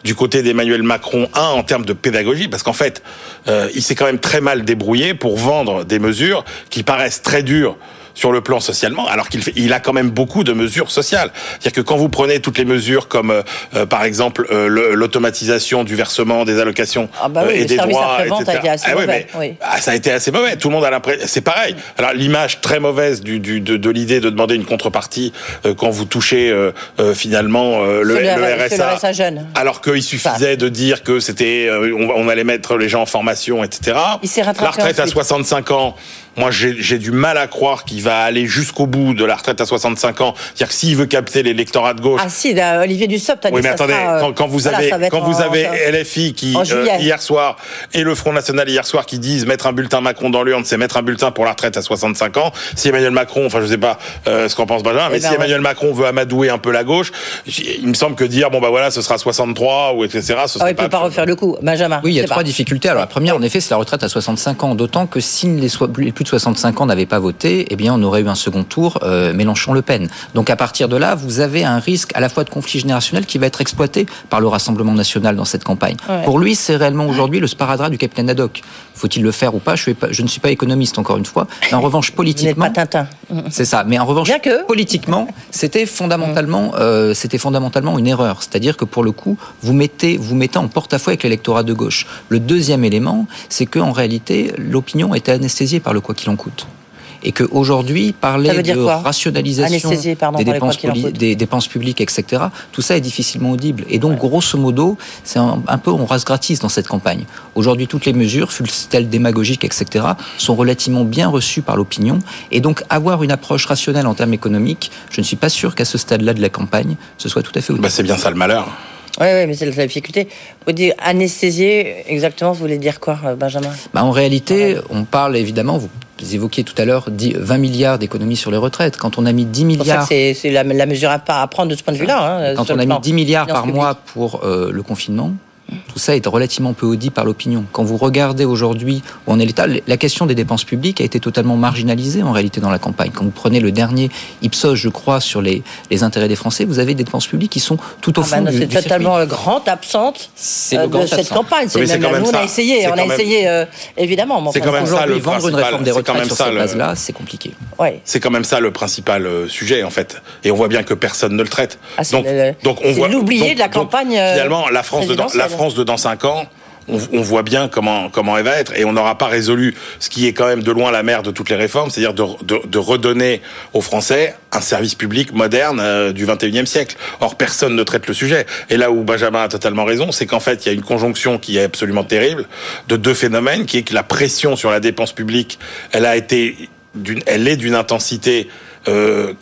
du côté d'Emmanuel Macron, un en termes de pédagogie, parce qu'en fait, il s'est quand même très mal débrouillé pour vendre des mesures qui paraissent très dures sur le plan socialement, alors qu'il il a quand même beaucoup de mesures sociales. C'est-à-dire que quand vous prenez toutes les mesures comme, euh, euh, par exemple, euh, l'automatisation du versement des allocations ah bah et des droits, etc. A assez ah mauvais, oui. ah, ça a été assez mauvais. Tout le monde a l'impression. C'est pareil. Alors l'image très mauvaise du, du de, de l'idée de demander une contrepartie quand vous touchez finalement le, le, RSA, jeune. alors qu'il suffisait de dire que c'était on, on, allait mettre les gens en formation, etc. Il s'est rattrapé La retraite à 65 ans. Moi, j'ai du mal à croire qu'il va aller jusqu'au bout de la retraite à 65 ans. C'est-à-dire que s'il veut capter l'électorat de gauche. Ah si, Olivier Dussopt a dit Oui, mais attendez, euh, quand, vous avez, quand vous avez LFI qui, euh, hier soir, et le Front National hier soir qui disent mettre un bulletin Macron dans l'urne, c'est mettre un bulletin pour la retraite à 65 ans. Si Emmanuel Macron, enfin, je sais pas euh, ce qu'en pense Benjamin, mais eh ben, si Emmanuel Macron veut amadouer un peu la gauche, il me semble que dire, bon, bah voilà, ce sera 63 ou etc., ce ah, il peut pas refaire le coup. Benjamin. Oui, il y a trois difficultés. Alors, la première, en effet, c'est la retraite à 65 ans, d'autant que s'il ne les soit plus de 65 ans n'avaient pas voté, eh bien, on aurait eu un second tour euh, Mélenchon-Le Pen. Donc, à partir de là, vous avez un risque à la fois de conflit générationnel qui va être exploité par le Rassemblement national dans cette campagne. Pour lui, c'est réellement aujourd'hui le sparadrap du capitaine Haddock. Faut-il le faire ou pas? Je, pas je, ne suis pas économiste, encore une fois. Mais en revanche, politiquement. C'est ça. Mais en revanche, que... politiquement, c'était fondamentalement, euh, c'était fondamentalement une erreur. C'est-à-dire que pour le coup, vous mettez, vous mettez en porte-à-faux avec l'électorat de gauche. Le deuxième élément, c'est qu'en réalité, l'opinion était anesthésiée par le quoi qu'il en coûte et qu'aujourd'hui, parler de rationalisation des, dépenses des, dépenses publiques, etc., tout ça est difficilement audible. Et donc, grosso modo, c'est un, peu, on rase gratis dans cette campagne. Aujourd'hui, toutes les mesures, fût-elles démagogiques, etc., sont relativement bien reçues par l'opinion. Et donc, avoir une approche rationnelle en termes économiques, je ne suis pas sûr qu'à ce stade-là de la campagne, ce soit tout à fait audible. Bah, c'est bien ça le malheur. Oui, oui, mais c'est la difficulté. Vous dites anesthésier, exactement, vous voulez dire quoi, euh, Benjamin? Bah, En réalité, on parle évidemment, vous évoquiez tout à l'heure 20 milliards d'économies sur les retraites. Quand on a mis 10 milliards... C'est la, la, mesure à, prendre de ce point de vue-là. Hein, Quand on a mis 10 milliards par mois pour euh, le confinement, tout ça est relativement peu audit par l'opinion. Quand vous regardez aujourd'hui où en est l'État, la question des dépenses publiques a été totalement marginalisée en réalité dans la campagne. Quand vous prenez le dernier Ipsos, je crois, sur les, les intérêts des Français, vous avez des dépenses publiques qui sont tout au ah fond C'est totalement grande absente euh, de cette campagne. C'est même, nous, on a essayé, on a essayé euh, évidemment. C'est quand même ça le vendre une réforme des retraites sur cette base-là, c'est compliqué. C'est quand même ça le principal euh, sujet en fait. Et on voit bien que personne ne le traite. Ah, donc, donc on voit l'oublié de la campagne. Finalement, la France de la France de dans 5 ans, on, voit bien comment comment elle va être et on n'aura pas résolu ce qui est quand même de loin la mère de toutes les réformes, c'est-à-dire de, redonner aux Français un service public moderne euh, du 21e siècle. Or personne ne traite le sujet. Et là où Benjamin a totalement raison, c'est qu'en fait il y a une conjonction qui est absolument terrible de deux phénomènes, qui est que la pression sur la dépense publique, elle a été elle est d'une intensité euh,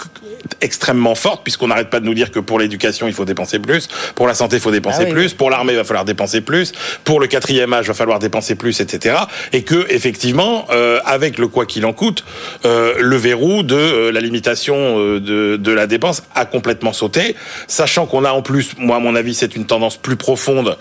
extrêmement forte, puisqu'on n'arrête pas de nous dire que pour l'éducation, il faut dépenser plus, pour la santé, il faut dépenser ah plus, pour l'armée, il va falloir dépenser plus, pour le quatrième âge, il va falloir dépenser plus, etc. Et que, effectivement, euh, avec le quoi qu'il en coûte, euh, le verrou de euh, la limitation de, de, la dépense a complètement sauté, sachant qu'on a en plus, moi à mon avis, c'est une tendance plus profonde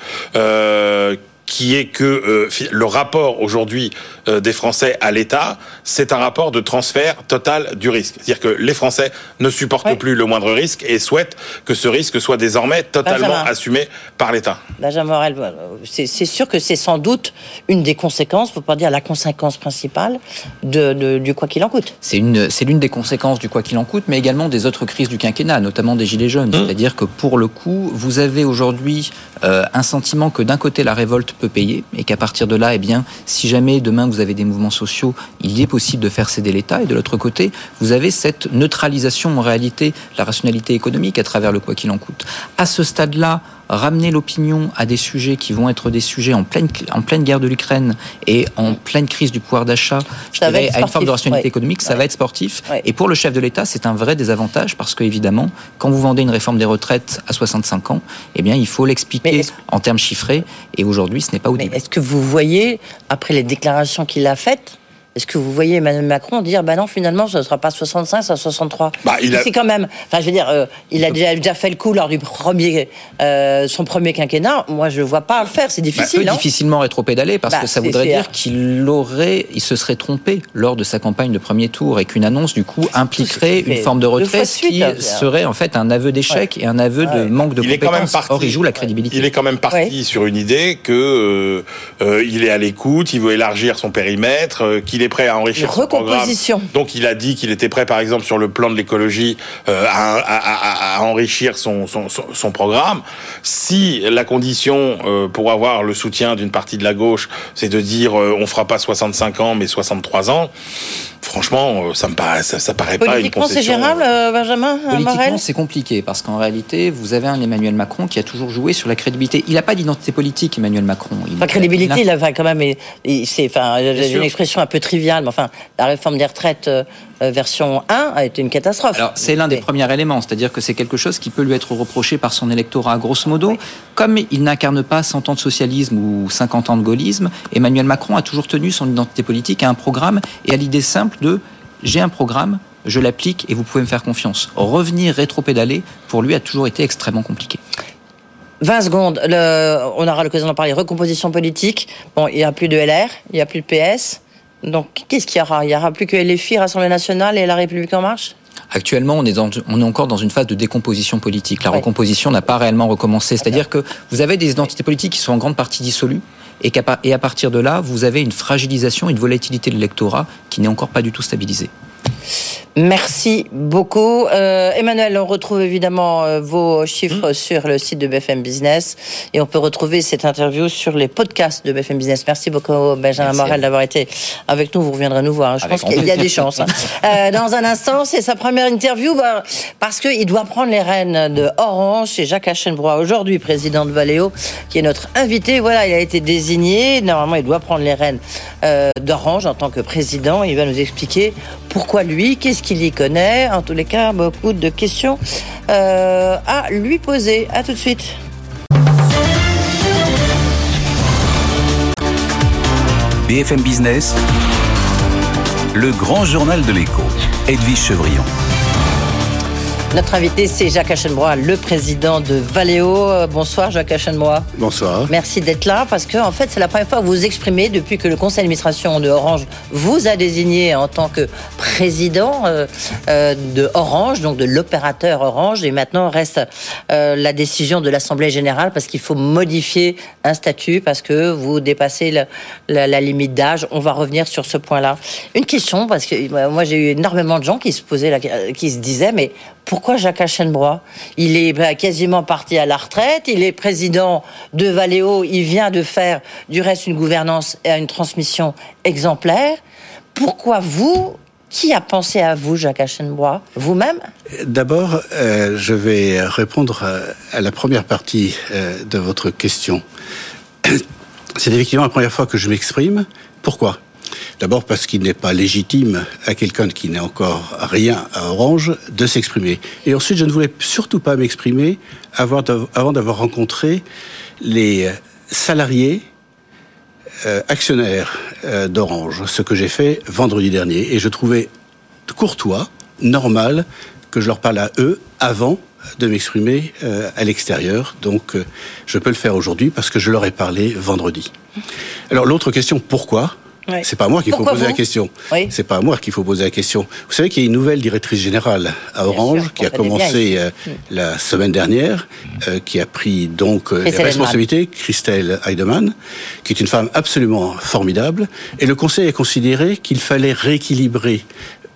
qui est que euh, le rapport aujourd'hui des Français à l'État, c'est un rapport de transfert total du risque. C'est-à-dire que les Français ne supportent plus le moindre risque et souhaitent que ce risque soit désormais totalement assumé par l'État. Benjamin Morel, c'est sûr que c'est sans doute une des conséquences, pour pas dire la conséquence principale, de, du quoi qu'il en coûte. C'est l'une des conséquences du quoi qu'il en coûte, mais également des autres crises du quinquennat, notamment des Gilets jaunes. Mmh. C'est-à-dire que pour le coup, vous avez aujourd'hui euh, un sentiment que d'un côté la révolte peut payer et qu'à partir de là, eh bien, si jamais demain vous avez des mouvements sociaux, il est possible de faire céder l'État. Et de l'autre côté, vous avez cette neutralisation en réalité la rationalité économique à travers le quoi qu'il en coûte. À ce stade-là, ramener l'opinion à des sujets qui vont être des sujets en pleine, en pleine guerre de l'Ukraine et en pleine crise du pouvoir d'achat, à une forme de rationalité économique, ça va être sportif. Et pour le chef de l'État, c'est un vrai désavantage parce qu'évidemment, quand vous vendez une réforme des retraites à 65 ans, eh bien, il faut l'expliquer en termes chiffrés. Et aujourd'hui, ce n'est pas audible. Est-ce que vous voyez, après les déclarations qu'il a faites, est-ce que vous voyez Emmanuel Macron dire, bah non, finalement, ce ne sera pas 65, ça 63 bah, C'est quand même, enfin, je veux dire, euh, il a déjà, fait le coup lors du premier, euh, son premier quinquennat. Moi, je ne vois pas le faire, c'est difficile. Bah, difficilement rétro-pédaler parce bah, que ça voudrait dire qu'il aurait, il se serait trompé lors de sa campagne de premier tour et qu'une annonce, du coup, impliquerait une forme de retrait, qui hein, serait en fait un aveu d'échec et un aveu de manque de il compétences. Or, il joue la crédibilité. Il est quand même parti sur une idée que euh, il est à l'écoute, il veut élargir son périmètre, qu'il est prêt à enrichir son programme. Donc il a dit qu'il était prêt, par exemple, sur le plan de l'écologie, euh, à, enrichir son, son, programme. Si la condition euh, pour avoir le soutien d'une partie de la gauche, c'est de dire euh, on fera pas 65 ans mais 63 ans, franchement, euh, ça me paraît, ça, paraît pas une concession. c'est gérable, euh, Benjamin Politiquement, c'est compliqué parce qu'en réalité, vous avez un Emmanuel Macron qui a toujours joué sur la crédibilité. Il n'a pas d'identité politique, Emmanuel Macron. la crédibilité, il a, quand même, c'est, enfin, une expression un peu mais enfin, la réforme des retraites euh, euh, version 1 a été une catastrophe. Alors, c'est l'un des premiers éléments, c'est-à-dire que c'est quelque chose qui peut lui être reproché par son électorat. Grosso modo, comme il n'incarne pas 100 ans de socialisme ou 50 ans de gaullisme, Emmanuel Macron a toujours tenu son identité politique à un programme et à l'idée simple de j'ai un programme, je l'applique et vous pouvez me faire confiance. Revenir rétro-pédaler, pour lui, a toujours été extrêmement compliqué. 20 secondes, on aura l'occasion d'en parler. Recomposition politique. Bon, il n'y a plus de LR, il n'y a plus de PS. Donc, qu'est-ce qu'il y aura? Il n'y aura plus que les filles, Rassemblement national et La République en marche? Actuellement, on est, dans, on est encore dans une phase de décomposition politique. La recomposition n'a pas réellement recommencé. C'est-à-dire que vous avez des identités politiques qui sont en grande partie dissolues et, et à partir de là, vous avez une fragilisation, une volatilité de l'électorat qui n'est encore pas du tout stabilisée. Merci beaucoup. Euh, Emmanuel, on retrouve évidemment euh, vos chiffres mmh. sur le site de BFM Business et on peut retrouver cette interview sur les podcasts de BFM Business. Merci beaucoup Benjamin Morel d'avoir été avec nous. Vous reviendrez nous voir. Hein. Je pense qu'il y a des chances. Hein. Euh, dans un instant, c'est sa première interview bah, parce qu'il doit prendre les rênes de Orange. C'est Jacques Aschenbrois, aujourd'hui président de Valeo, qui est notre invité. Voilà, il a été désigné. Normalement, il doit prendre les rênes d'Orange en tant que président. Il va nous expliquer pourquoi lui, qu'est-ce qu'il y connaît? En tous les cas, beaucoup de questions euh, à lui poser. À tout de suite. BFM Business, le grand journal de l'écho, Edwige Chevrillon. Notre invité, c'est Jacques Aschenbrois, le président de Valeo. Euh, bonsoir, Jacques Aschenbrois. Bonsoir. Merci d'être là parce que, en fait, c'est la première fois que vous vous exprimez depuis que le conseil d'administration de Orange vous a désigné en tant que président euh, euh, de Orange, donc de l'opérateur Orange. Et maintenant, reste la décision de l'Assemblée générale parce qu'il faut modifier un statut parce que vous dépassez la, limite d'âge. On va revenir sur ce point-là. Une question, parce que moi, j'ai eu énormément de gens qui se posaient, qui se disaient, mais pourquoi Jacques Aschenbrois Il est bah, quasiment parti à la retraite, il est président de Valeo, il vient de faire du reste une gouvernance et une transmission exemplaire. Pourquoi vous? Qui a pensé à vous, Jacques Aschenbrois Vous-même? D'abord, euh, je vais répondre à, la première partie euh, de votre question. C'est effectivement la première fois que je m'exprime. Pourquoi? D'abord parce qu'il n'est pas légitime à quelqu'un qui n'a encore rien à Orange de s'exprimer. Et ensuite, je ne voulais surtout pas m'exprimer avant d'avoir rencontré les salariés euh, actionnaires euh, d'Orange, ce que j'ai fait vendredi dernier. Et je trouvais courtois, normal, que je leur parle à eux avant de m'exprimer euh, à l'extérieur. Donc, je peux le faire aujourd'hui parce que je leur ai parlé vendredi. Alors, l'autre question, pourquoi? C'est pas moi qu'il faut poser la question. C'est pas à moi qu'il faut poser la question. Vous savez qu'il y a une nouvelle directrice générale à Orange qui a commencé euh, mm. la semaine dernière, euh, qui a pris donc euh, les responsabilités, Christelle Heidemann, qui est une femme absolument formidable. Et le Conseil a considéré qu'il fallait rééquilibrer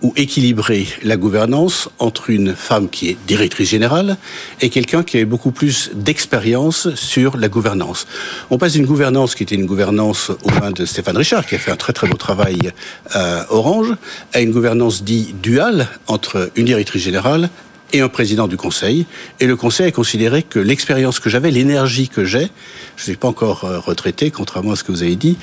ou équilibrer la gouvernance entre une femme qui est directrice générale et quelqu'un qui a beaucoup plus d'expérience sur la gouvernance. On passe d'une gouvernance qui était une gouvernance aux mains de Stéphane Richard, qui a fait un très très beau travail à Orange, à une gouvernance dite duale entre une directrice générale et un président du Conseil. Et le Conseil a considéré que l'expérience que j'avais, l'énergie que j'ai, je ne suis pas encore euh, retraité, contrairement à ce que vous avez dit,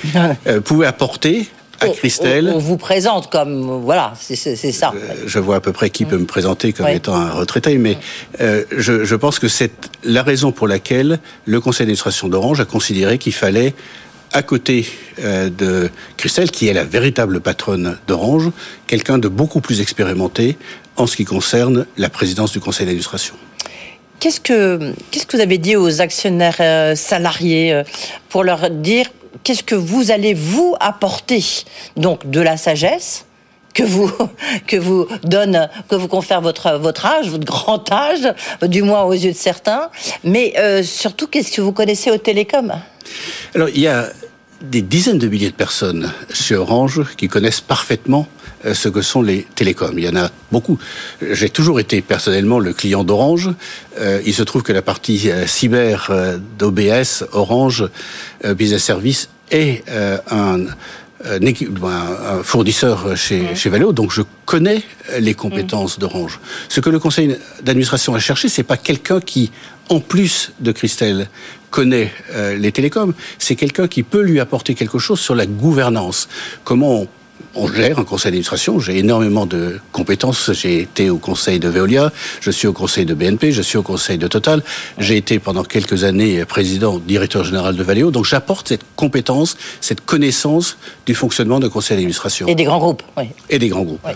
euh, pouvait apporter à Christelle. On, vous présente comme voilà, c'est ça. Euh, je vois à peu près qui peut me présenter comme étant un retraité, mais euh, je, je, pense que c'est la raison pour laquelle le conseil d'administration d'Orange a considéré qu'il fallait à côté euh, de Christelle, qui est la véritable patronne d'Orange, quelqu'un de beaucoup plus expérimenté en ce qui concerne la présidence du conseil d'administration. Qu'est-ce que, qu'est-ce que vous avez dit aux actionnaires salariés pour leur dire qu'est-ce que vous allez vous apporter Donc de la sagesse que vous que vous donne que vous confère votre votre âge, votre grand âge, du moins aux yeux de certains, mais euh, surtout qu'est-ce que vous connaissez au télécom? Alors il y a des dizaines de milliers de personnes chez Orange qui connaissent parfaitement euh, ce que sont les télécoms. Il y en a beaucoup. J'ai toujours été personnellement le client d'Orange. Euh, il se trouve que la partie cyber d'OBS, Orange Business Service, est un un fournisseur chez, chez Valeo, donc je connais les compétences mmh. d'Orange. Ce que le conseil d'administration a cherché, c'est pas quelqu'un qui, en plus de Christelle, connaît euh, les télécoms, c'est quelqu'un qui peut lui apporter quelque chose sur la gouvernance. Comment on gère un conseil d'administration. J'ai énormément de compétences. J'ai été au conseil de Veolia, je suis au conseil de BNP, je suis au conseil de Total. J'ai été pendant quelques années président, directeur général de Valeo. Donc j'apporte cette compétence, cette connaissance du fonctionnement d'un conseil d'administration. Et des grands groupes, oui. Et des grands groupes. Oui.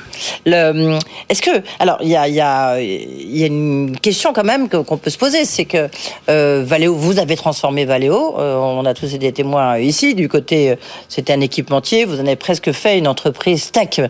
Est-ce que, alors, il y a, y, a, y a, une question quand même qu'on peut se poser, c'est que euh, Valeo, vous avez transformé Valeo. Euh, on a tous été témoins ici. Du côté, euh, c'était un équipementier. Vous en avez presque fait une entreprise tech.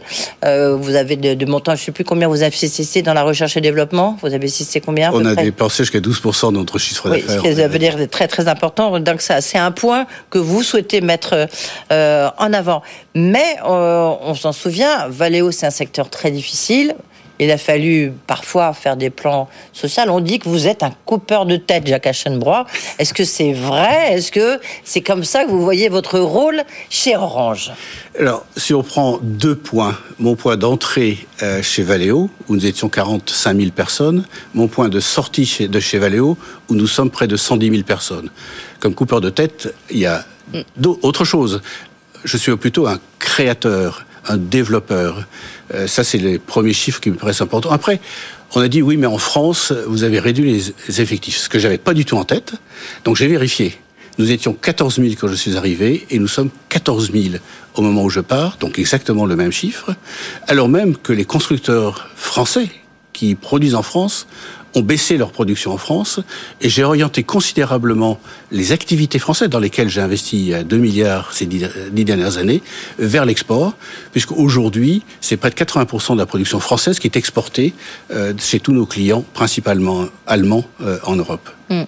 Euh, vous avez de, de montants, je ne sais plus combien vous investissez dans la recherche et développement. Vous avez investissé combien On a dépensé jusqu'à 12% de notre chiffre oui, d'affaires. Qui veut dire très très important. Donc ça, c'est un point que vous souhaitez mettre euh, en avant. Mais euh, on s'en souvient, Valeo, c'est un secteur très difficile. Il a fallu parfois faire des plans sociaux. On dit que vous êtes un coupeur de tête, Jacques Aschenbrois. Est-ce que c'est vrai? Est-ce que c'est comme ça que vous voyez votre rôle chez Orange? Alors, si on prend deux points, mon point d'entrée euh, chez Valeo, où nous étions 45 000 personnes, mon point de sortie de chez Valeo, où nous sommes près de 110 000 personnes. Comme coupeur de tête, il y a autre chose. Je suis plutôt un créateur un développeur. Euh, ça, c'est les premiers chiffres qui me paraissent importants. Après, on a dit oui, mais en France, vous avez réduit les effectifs, ce que j'avais pas du tout en tête. Donc j'ai vérifié. Nous étions 14 000 quand je suis arrivé et nous sommes 14 000 au moment où je pars, donc exactement le même chiffre, alors même que les constructeurs français qui produisent en France ont baissé leur production en France et j'ai orienté considérablement les activités françaises dans lesquelles j'ai investi 2 milliards ces dix, dernières années vers l'export, puisque aujourd'hui c'est près de 80% de la production française qui est exportée euh, chez tous nos clients, principalement allemands euh, en Europe. Hmm.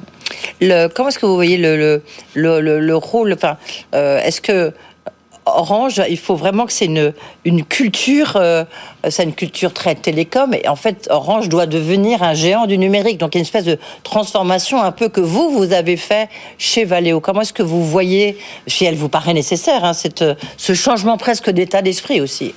Comment est-ce que vous voyez le, le, le, le rôle enfin, euh, Est-ce que Orange, il faut vraiment que c'est une, une culture, euh, c'est une culture très télécom, et en fait, Orange doit devenir un géant du numérique. Donc, il y a une espèce de transformation un peu que vous, vous avez fait chez Valeo. Comment est-ce que vous voyez, si elle vous paraît nécessaire, hein, cette, ce changement presque d'état d'esprit aussi?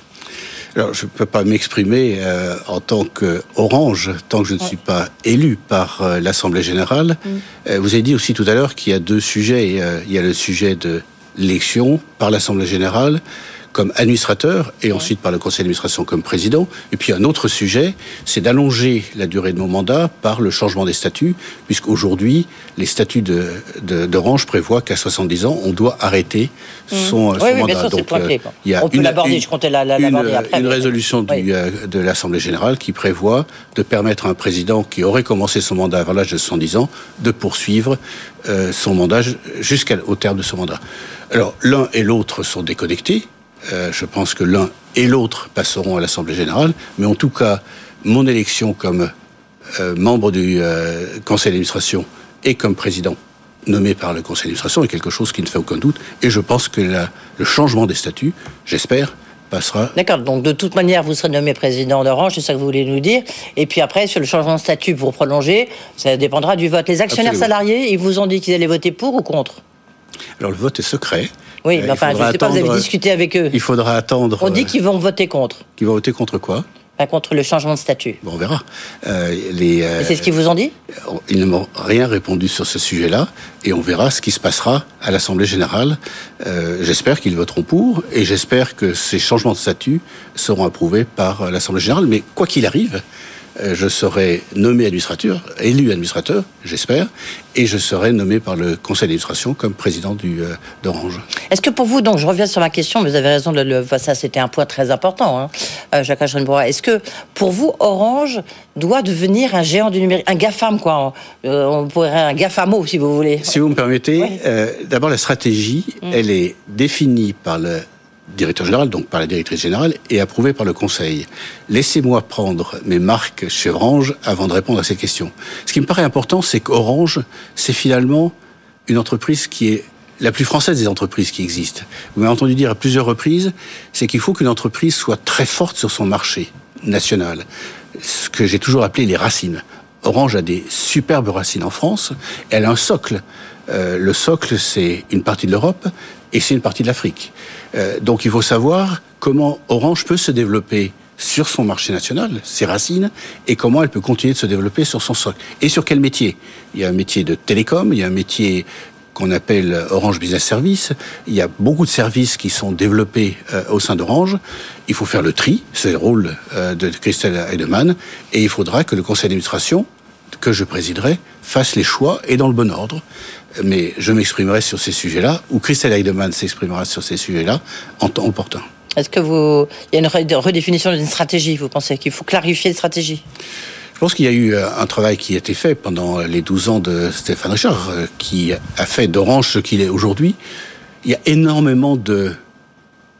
Alors, je ne peux pas m'exprimer euh, en tant qu'Orange, tant que je ne suis pas élu par euh, l'Assemblée générale. Mm. vous avez dit aussi tout à l'heure qu'il y a deux sujets. il y a le sujet de l'élection par l'Assemblée générale comme administrateur et ensuite par le conseil d'administration comme président. Et puis un autre sujet, c'est d'allonger la durée de mon mandat par le changement des statuts, puisqu'aujourd'hui, les statuts d'Orange de, prévoient qu'à 70 ans, on doit arrêter mmh. son, oui, oui, mandat. Sûr, Donc, euh, il y a on peut l'aborder, je comptais après. Une résolution du, euh, de l'Assemblée générale qui prévoit de permettre à un président qui aurait commencé son mandat avant l'âge de 70 ans de poursuivre euh, son mandat jusqu'au terme de son mandat. Alors, l'un et l'autre sont déconnectés. Euh, je pense que l'un et l'autre passeront à l'Assemblée générale, mais en tout cas, mon élection comme euh, membre du euh, conseil d'administration et comme président nommé par le conseil d'administration est quelque chose qui ne fait aucun doute. Et je pense que le changement des statuts, j'espère, passera. D'accord, donc de toute manière, vous serez nommé président d'Orange, c'est ça que vous voulez nous dire. Et puis après, sur le changement de statut pour prolonger, ça dépendra du vote. Les actionnaires salariés, ils vous ont dit qu'ils allaient voter pour ou contre? Alors le vote est secret. Oui, mais enfin, je ne sais pas, vous avez discuté avec eux. Il faudra attendre. On dit euh, qu'ils vont voter contre. Qu'ils vont voter contre quoi? Contre le changement de statut. Bon, on verra. Euh, euh, c'est ce qu'ils vous ont dit? Ils ne m'ont rien répondu sur ce sujet-là, et on verra ce qui se passera à l'Assemblée générale. Euh, j'espère qu'ils voteront pour, et j'espère que ces changements de statut seront approuvés par l'Assemblée générale. Mais quoi qu'il arrive, euh, je serai nommé administrateur, élu administrateur, j'espère, et je serai nommé par le conseil d'administration comme président du euh, d'Orange. Est-ce que pour vous, donc je reviens sur ma question, vous avez raison, de le, ça c'était un point très important, hein, euh, Jacques Aschenbrois. Est-ce que pour vous, Orange doit devenir un géant du numérique, un GAFAM quoi, on pourrait un GAFAMO si vous voulez. Si vous me permettez, d'abord la stratégie, mm. elle est définie par le directeur général, donc par la directrice générale, et approuvé par le Conseil. Laissez-moi prendre mes marques chez Orange avant de répondre à ces questions. Ce qui me paraît important, c'est qu'Orange, c'est finalement une entreprise qui est la plus française des entreprises qui existent. Vous m'avez entendu dire à plusieurs reprises, c'est qu'il faut qu'une entreprise soit très forte sur son marché national. Ce que j'ai toujours appelé les racines. Orange a des superbes racines en France. Elle a un socle. Euh, le socle, c'est une partie de l'Europe et c'est une partie de l'Afrique. Euh, donc il faut savoir comment Orange peut se développer sur son marché national, ses racines, et comment elle peut continuer de se développer sur son socle. Et sur quel métier? Il y a un métier de télécom, il y a un métier qu'on appelle Orange Business Service. Il y a beaucoup de services qui sont développés euh, au sein d'Orange. Il faut faire le tri, c'est le rôle de Christelle Heidemann, et il faudra que le conseil d'administration que je présiderai fasse les choix et dans le bon ordre mais je m'exprimerai sur ces sujets-là, ou Christelle Heidemann s'exprimera sur ces sujets-là en temps opportun. Est-ce que vous, il y a une redéfinition d'une stratégie Vous pensez qu'il faut clarifier la stratégie? Je pense qu'il y a eu euh, un travail qui a été fait pendant les 12 ans de Stéphane Richard, euh, qui a fait d'Orange ce qu'il est aujourd'hui. Il y a énormément de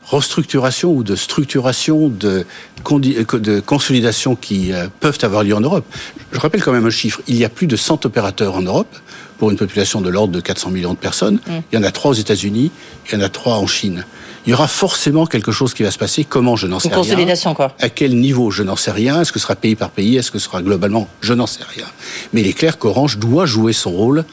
restructuration ou de structuration de, de consolidation qui euh, peuvent avoir lieu en Europe. Je rappelle quand même un chiffre. Il y a plus de 100 opérateurs en Europe pour une population de l'ordre de 400 millions de personnes. Mm. Il y en a trois aux États-Unis, il y en a trois en Chine il y aura forcément quelque chose qui va se passer. Comment Je n'en sais Une consolidation, quoi. À quel niveau Je n'en sais rien. Est-ce que ce sera pays par pays? Est-ce que ce sera globalement? Je n'en sais rien. Mais il est clair qu'Orange doit jouer son rôle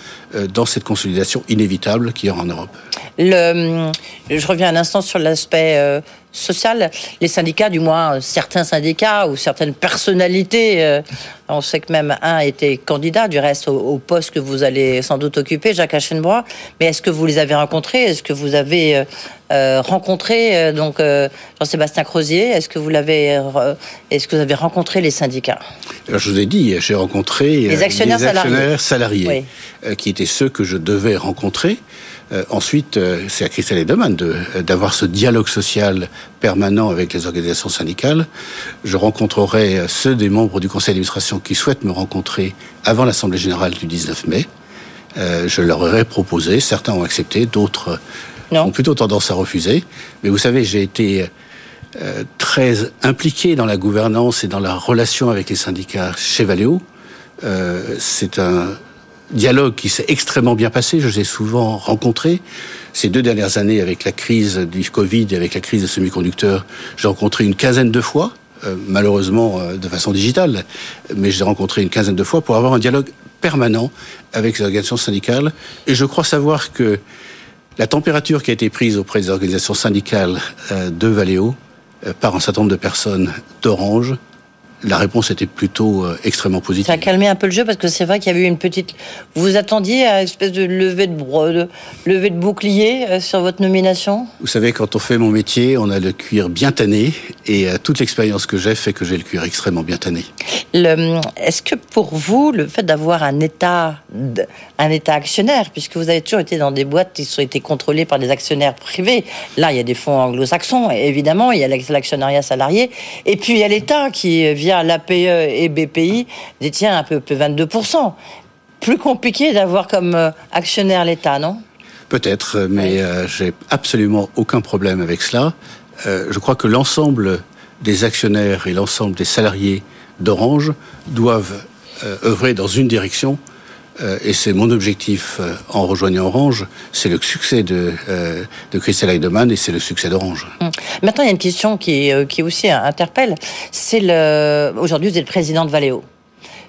dans cette consolidation inévitable qu'il y aura en Europe. Le, je reviens un instant sur l'aspect euh, social. Les syndicats, du moins certains syndicats ou certaines personnalités, euh, on sait que même un était candidat, du reste, au, poste que vous allez sans doute occuper, Jacques Aschenbrois. Mais est-ce que vous les avez rencontrés? Est-ce que vous avez euh, euh, rencontré donc Jean-Sébastien Crozier? Est-ce que vous l'avez Est-ce que vous avez rencontré les syndicats? Je vous ai dit, j'ai rencontré les actionnaires, salariés, salariés qui étaient ceux que je devais rencontrer. Euh, ensuite, euh, c'est à Christelle et Demann d'avoir ce dialogue social permanent avec les organisations syndicales. Je rencontrerai euh, ceux des membres du conseil d'administration qui souhaitent me rencontrer avant l'Assemblée générale du 19 mai. je leur aurais proposé, certains ont accepté, d'autres ont plutôt tendance à refuser. Mais vous savez, j'ai été très impliqué dans la gouvernance et dans la relation avec les syndicats chez Valeo. c'est un dialogue qui s'est extrêmement bien passé. Je les ai souvent rencontrés. Ces deux dernières années, avec la crise du Covid et avec la crise des semi-conducteurs, j'ai rencontré une quinzaine de fois, euh, malheureusement euh, de façon digitale, mais j'ai rencontré une quinzaine de fois pour avoir un dialogue permanent avec les organisations syndicales. Et je crois savoir que la température qui a été prise auprès des organisations syndicales euh, de Valeo par un certain nombre de personnes d'Orange la réponse était plutôt euh, extrêmement positive. Ça a calmé un peu le jeu parce que c'est vrai qu'il y avait eu une petite. Vous attendiez à une espèce de levée de, de, levée de bouclier euh, sur votre nomination? Vous savez, quand on fait mon métier, on a le cuir bien tanné et euh, toute l'expérience que j'ai fait que j'ai le cuir extrêmement bien tanné. Est-ce que pour vous, le fait d'avoir un État, un État actionnaire, puisque vous avez toujours été dans des boîtes qui ont été contrôlées par des actionnaires privés, là il y a des fonds anglo-saxons, évidemment, il y a l'actionnariat salarié, et puis il y a l'État qui via l'APE et BPI détient un peu plus 22%. Plus compliqué d'avoir comme euh, actionnaire l'État, non? Peut-être, mais euh, j'ai absolument aucun problème avec cela. Euh, je crois que l'ensemble des actionnaires et l'ensemble des salariés d'Orange doivent œuvrer dans une direction, et c'est mon objectif en rejoignant Orange, c'est le succès de, de Christelle Heidemann et c'est le succès d'Orange. Hum. Maintenant, il y a une question qui, qui aussi interpelle. C'est le. Aujourd'hui, vous êtes président de Valeo.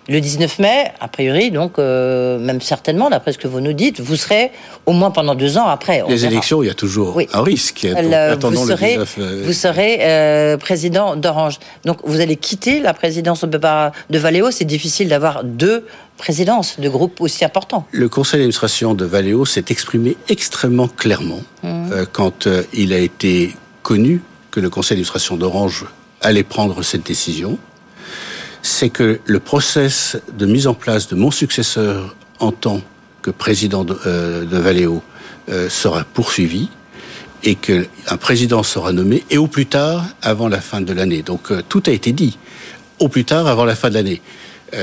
Le 19 mai, a priori, donc, euh, même certainement, d'après ce que vous nous dites, vous serez au moins pendant deux ans après. Les élections, il y a toujours un risque. vous, serez, euh, vous serez euh, président d'Orange. Donc, vous allez quitter la présidence de Valeo. C'est difficile d'avoir deux présidences de groupes aussi importants. Le conseil d'administration de Valeo s'est exprimé extrêmement clairement mmh. quand il a été connu que le conseil d'administration d'Orange allait prendre cette décision c'est que le process de mise en place de mon successeur en tant que président de, euh, Valeo euh, sera poursuivi et qu'un président sera nommé et au plus tard avant la fin de l'année. Donc euh, tout a été dit. Au plus tard avant la fin de l'année.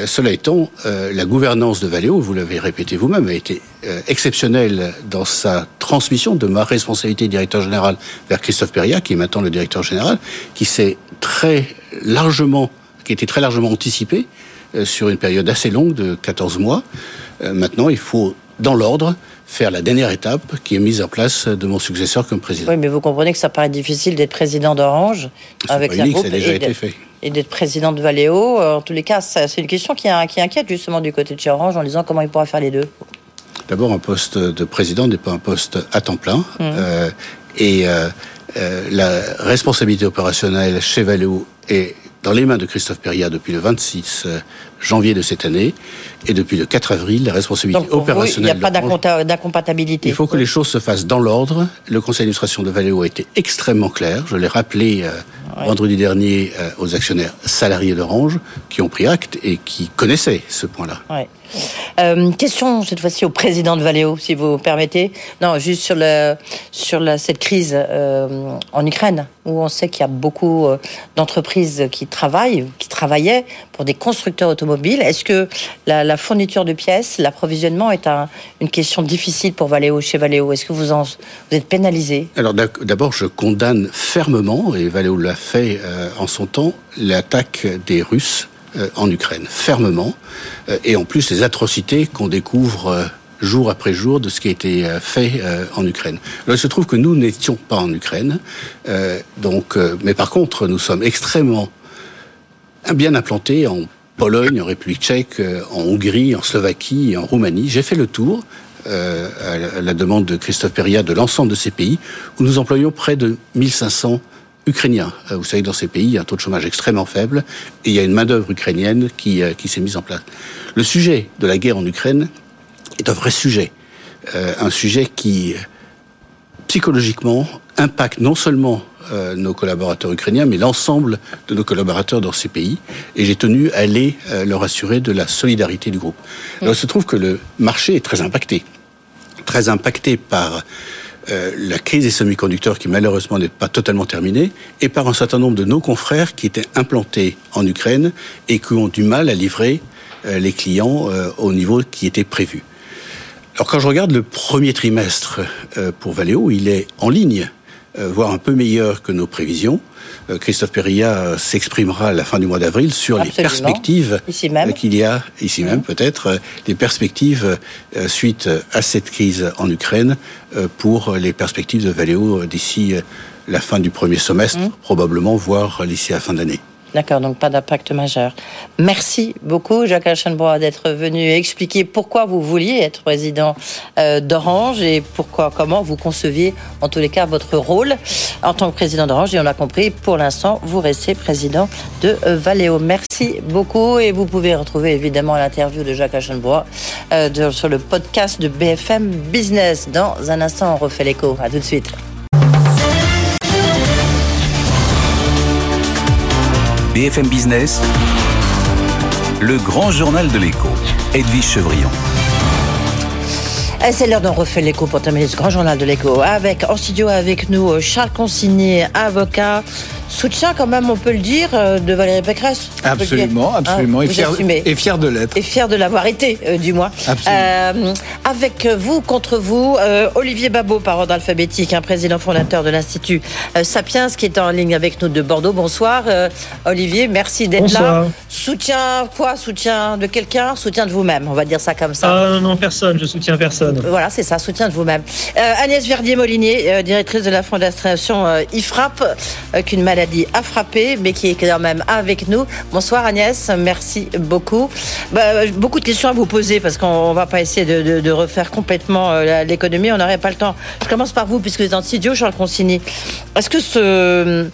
cela étant, la gouvernance de Valeo, vous l'avez répété vous-même, a été exceptionnelle dans sa transmission de ma responsabilité de directeur général vers Christophe Perria, qui est maintenant le directeur général, qui s'est très largement qui était très largement anticipé euh, sur une période assez longue de 14 mois. Euh, maintenant, il faut, dans l'ordre, faire la dernière étape qui est mise en place de mon successeur comme président. Oui, mais vous comprenez que ça paraît difficile d'être président d'Orange avec la groupe ça a déjà été fait. Et d'être président de Valeo. En tous les cas, c'est une question qui, qui, inquiète justement du côté de chez Orange en disant comment il pourra faire les deux. D'abord, un poste de président n'est pas un poste à temps plein. Mmh. Euh, et la responsabilité opérationnelle chez Valeo est dans les mains de Christophe Perria depuis le 26 euh, janvier de cette année et depuis le 4 avril, la responsabilité opérationnelle. il n'y a pas d'incompatibilité. Il faut que les choses se fassent dans l'ordre. Le conseil d'administration de Valeo a été extrêmement clair. Je l'ai rappelé vendredi dernier euh, aux actionnaires salariés d'Orange qui ont pris acte et qui connaissaient ce point-là. Euh, question cette fois-ci au président de Valeo, si vous permettez. Non, juste sur, le, sur la, cette crise euh, en Ukraine, où on sait qu'il y a beaucoup euh, d'entreprises qui travaillent, qui travaillaient pour des constructeurs automobiles. Est-ce que la, la, fourniture de pièces, l'approvisionnement est un, une question difficile pour Valeo, chez Valeo? Est-ce que vous, en, vous êtes pénalisé? Alors d'abord, je condamne fermement, et Valeo l'a fait en son temps, l'attaque des Russes euh, en Ukraine, fermement, euh, et en plus les atrocités qu'on découvre euh, jour après jour de ce qui a été fait en Ukraine. Il se trouve que nous n'étions pas en Ukraine, donc, mais par contre, nous sommes extrêmement bien implantés en Pologne, en République tchèque, en Hongrie, en Slovaquie en Roumanie. J'ai fait le tour. à la demande de Christophe Peria de l'ensemble de ces pays, où nous employons près de 1500 ukrainiens. Euh, vous savez, dans ces pays, il y a un taux de chômage extrêmement faible et il y a une main-d'œuvre ukrainienne qui, euh, qui s'est mise en place. Le sujet de la guerre en Ukraine est un vrai sujet. Euh, un sujet qui, psychologiquement, impacte non seulement nos collaborateurs ukrainiens, mais l'ensemble de nos collaborateurs dans ces pays. Et j'ai tenu à aller leur assurer de la solidarité du groupe. Alors, il se trouve que le marché est très impacté. Très impacté par euh, la crise des semi-conducteurs qui malheureusement n'est pas totalement terminée, et par un certain nombre de nos confrères qui étaient implantés en Ukraine et qui ont du mal à livrer euh, les clients euh, au niveau qui était prévu. Alors quand je regarde le premier trimestre pour Valeo, il est en ligne, voire un peu meilleur que nos prévisions. Euh, Christophe Perilla euh, s'exprimera à la fin du mois d'avril sur les perspectives euh, qu'il y a ici même peut-être les perspectives suite à cette crise en Ukraine pour les perspectives de Valeo d'ici la fin du premier semestre, mmh. probablement, voire d'ici à la fin d'année. D'accord, donc pas d'impact majeur. Merci beaucoup, Jacques Aschenbrois, d'être venu expliquer pourquoi vous vouliez être président euh, d'Orange et pourquoi, comment vous conceviez, en tous les cas, votre rôle en tant que président d'Orange. Et on a compris, pour l'instant, vous restez président de euh, Valeo. Merci beaucoup et vous pouvez retrouver évidemment l'interview de Jacques Aschenbrois euh, sur le podcast de BFM Business. Dans un instant, on refait l'écho. À tout de suite. BFM Business, le grand journal de l'écho, Edwige Chevrillon. Eh, c'est l'heure d'en refaire l'écho pour terminer ce grand journal de l'écho. Avec, en studio avec nous, Charles Consigné, avocat, soutien quand même, on peut le dire, euh, de Valérie Pécresse. Absolument, hein, absolument. et, fier, et, fier, de l'être. Et fier de l'avoir été, euh, du moins. Euh, avec vous, contre vous, Olivier Babot, par ordre alphabétique, un président fondateur de l'Institut Sapiens, qui est en ligne avec nous de Bordeaux. Bonsoir, Olivier, merci d'être là. Soutien quoi? Soutien de quelqu'un? Soutien de vous-même, on va dire ça comme ça. Ah non, personne, je soutiens personne. Voilà, c'est ça, soutien de vous-même. Agnès Verdier-Molinier, directrice de la fondation IFRAP, qu'une maladie dit a frappé, mais qui est quand même avec nous. Bonsoir Agnès, merci beaucoup. Bah, beaucoup de questions à vous poser parce qu'on va pas essayer de, refaire complètement euh, l'économie, on n'aurait pas le temps. Je commence par vous puisque vous êtes en studio, Charles Consigny. Est-ce que ce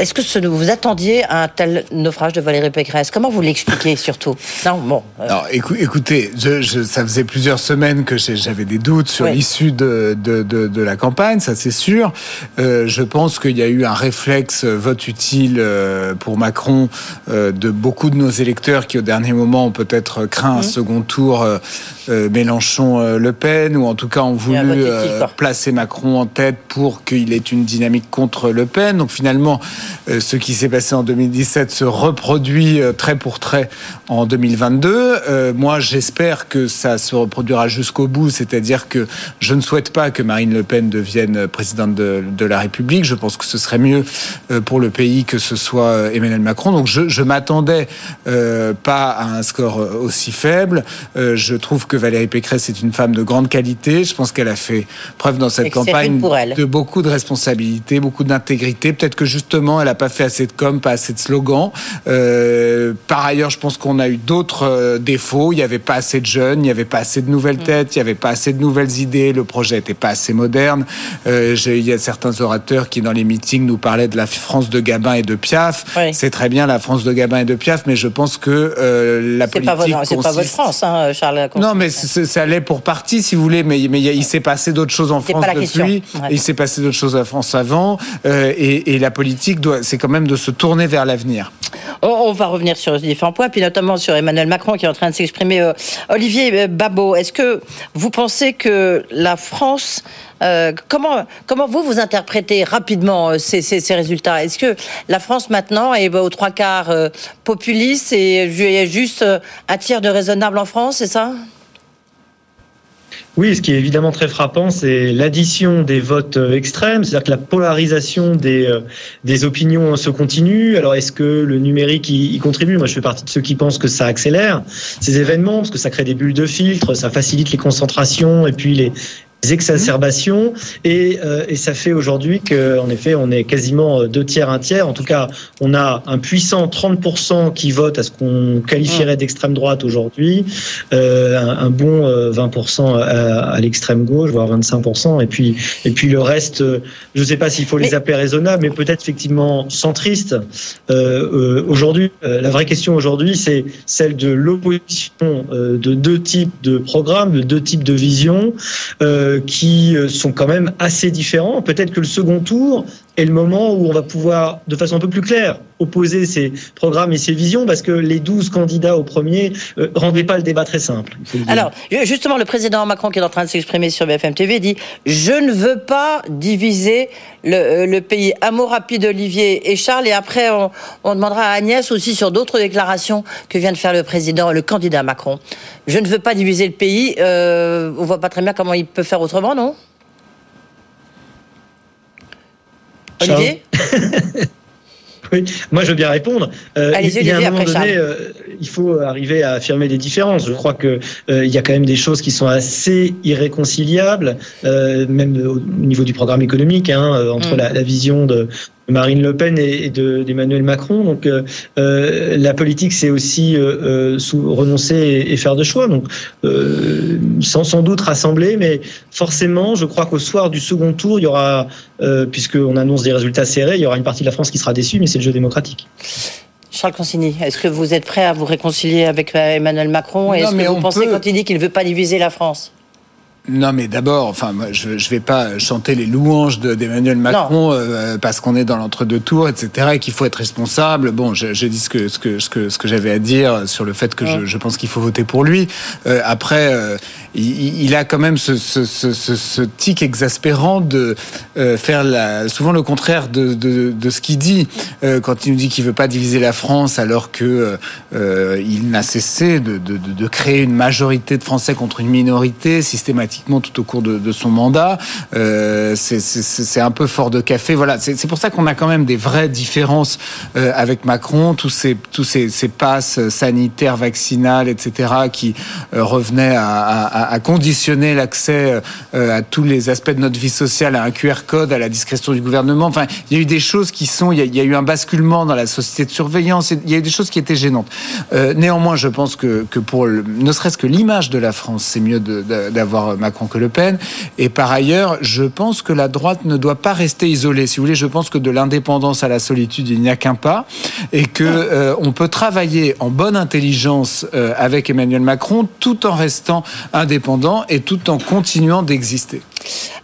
est-ce que ce, vous attendiez à un tel naufrage de Valérie Pécresse? Comment vous l'expliquez surtout? Non, bon. Euh. écoutez, je, ça faisait plusieurs semaines que j'avais des doutes sur l'issue de, de, de, la campagne, ça c'est sûr. Euh, je pense qu'il y a eu un réflexe vote utile euh, pour Macron de beaucoup de nos électeurs qui au dernier moment ont peut-être craint un mmh. second tour Mélenchon-Le Pen, ou en tout cas ont voulu placer Macron en tête pour qu'il ait une dynamique contre Le Pen. Donc finalement, euh, ce qui s'est passé en 2017 se reproduit euh, trait pour trait en 2022. Euh, moi, j'espère que ça se reproduira jusqu'au bout, c'est-à-dire que je ne souhaite pas que Marine Le Pen devienne présidente de, la République. Je pense que ce serait mieux pour le pays que ce soit Emmanuel Macron. Donc, je, je m'attendais pas à un score aussi faible. je trouve que Valérie Pécresse est une femme de grande qualité. Je pense qu'elle a fait preuve dans cette campagne de beaucoup de responsabilités, beaucoup d'intégrité. Peut-être que justement elle n'a pas fait assez de com, pas assez de slogans. Euh, par ailleurs, je pense qu'on a eu d'autres euh, défauts. Il n'y avait pas assez de jeunes, il n'y avait pas assez de nouvelles mm. têtes, il n'y avait pas assez de nouvelles idées. Le projet n'était pas assez moderne. Euh, il y a certains orateurs qui, dans les meetings, nous parlaient de la France de Gabin et de Piaf. C'est très bien la France de Gabin et de Piaf, mais je pense que la politique. C'est pas votre France, hein, Charles. Non, mais ça allait pour partie, si vous voulez. Mais, mais il s'est passé d'autres choses en France depuis. Il s'est passé d'autres choses en France avant. et, et la politique c'est quand même de se tourner vers l'avenir. On, va revenir sur différents points, puis notamment sur Emmanuel Macron qui est en train de s'exprimer. Euh, Olivier Babot, est-ce que vous pensez que la France comment, comment vous vous interprétez rapidement ces, ces, résultats? Est-ce que la France maintenant est aux trois quarts populiste et juste un tiers de raisonnable en France, c'est ça? Oui, ce qui est évidemment très frappant, c'est l'addition des votes euh, extrêmes, c'est-à-dire que la polarisation des, euh, des opinions se continue. Alors, est-ce que le numérique y, contribue? Moi, je fais partie de ceux qui pensent que ça accélère ces événements, parce que ça crée des bulles de filtre, ça facilite les concentrations et puis les, exacerbations. Et, euh, et ça fait aujourd'hui qu'en effet on est quasiment deux tiers un tiers. En tout cas on a un puissant 30% qui vote à ce qu'on qualifierait d'extrême droite aujourd'hui euh, un, un, bon 20% euh, à, à l'extrême gauche voire 25% et puis et puis le reste euh, je ne sais pas s'il faut les appeler raisonnables mais peut-être effectivement centristes. Euh, aujourd'hui la vraie question aujourd'hui c'est celle de l'opposition de deux types de programmes de deux types de visions. Euh, euh, qui euh, sont quand même assez différents. Peut-être que le second tour est le moment où on va pouvoir, de façon un peu plus claire, opposer ces programmes et ces visions, parce que les 12 candidats au premier ne euh, rendaient pas le débat très simple. Alors, justement, le président Macron qui est en train de s'exprimer sur BFM TV dit « Je ne veux pas diviser le, pays ». Un mot rapide Olivier et Charles, et après on, demandera à Agnès aussi sur d'autres déclarations que vient de faire le président, le candidat Macron. Je ne veux pas diviser le pays, euh, on voit pas très bien comment il peut faire autrement, non? Olivier Oui, moi je veux bien répondre. Euh, il y a un moment donné, euh, il faut arriver à affirmer les différences. Je crois que euh, il y a quand même des choses qui sont assez irréconciliables, euh, même au niveau du programme économique, hein, entre mm. la, la, vision de, Marine Le Pen et, d'Emmanuel Macron. Donc euh, euh, la politique, c'est aussi euh, sous, renoncer et, faire de choix. Donc sans, sans doute rassembler, mais forcément, je crois qu'au soir du second tour, il y aura, puisqu'on annonce des résultats serrés, il y aura une partie de la France qui sera déçue, mais c'est le jeu démocratique. Charles Consigny, est-ce que vous êtes prêt à vous réconcilier avec Emmanuel Macron? Est-ce que vous pensez quand il dit qu'il ne veut pas diviser la France? Non, mais d'abord, enfin, moi, je ne vais pas chanter les louanges d'Emmanuel Macron euh, parce qu'on est dans l'entre-deux tours, etc., et qu'il faut être responsable. Bon, je dis ce que, ce que, ce que, ce que j'avais à dire sur le fait que je, je, pense qu'il faut voter pour lui. Euh, après, euh, il, il, a quand même ce, ce, ce, ce tic exaspérant de faire la, souvent le contraire de, de, de ce qu'il dit quand il nous dit qu'il veut pas diviser la France alors que il n'a cessé de, de, de créer une majorité de Français contre une minorité systématiquement tout au cours de, son mandat. Euh, c'est un peu fort de café. Voilà, c'est pour ça qu'on a quand même des vraies différences euh, avec Macron. Tous ces tous ces, passes sanitaires, vaccinales, etc., qui euh, revenaient à, conditionner l'accès à tous les aspects de notre vie sociale à un QR code, à la discrétion du gouvernement. Enfin, il y a eu des choses qui sont. Il y a, eu un basculement dans la société de surveillance. Il y a eu des choses qui étaient gênantes. néanmoins, je pense que, que pour ne serait-ce que l'image de la France, c'est mieux d'avoir Macron que Le Pen. Et par ailleurs, je pense que la droite ne doit pas rester isolée. Si vous voulez, je pense que de l'indépendance à la solitude, il n'y a qu'un pas, et que euh, on peut travailler en bonne intelligence euh, avec Emmanuel Macron, tout en restant indépendant et tout en continuant d'exister.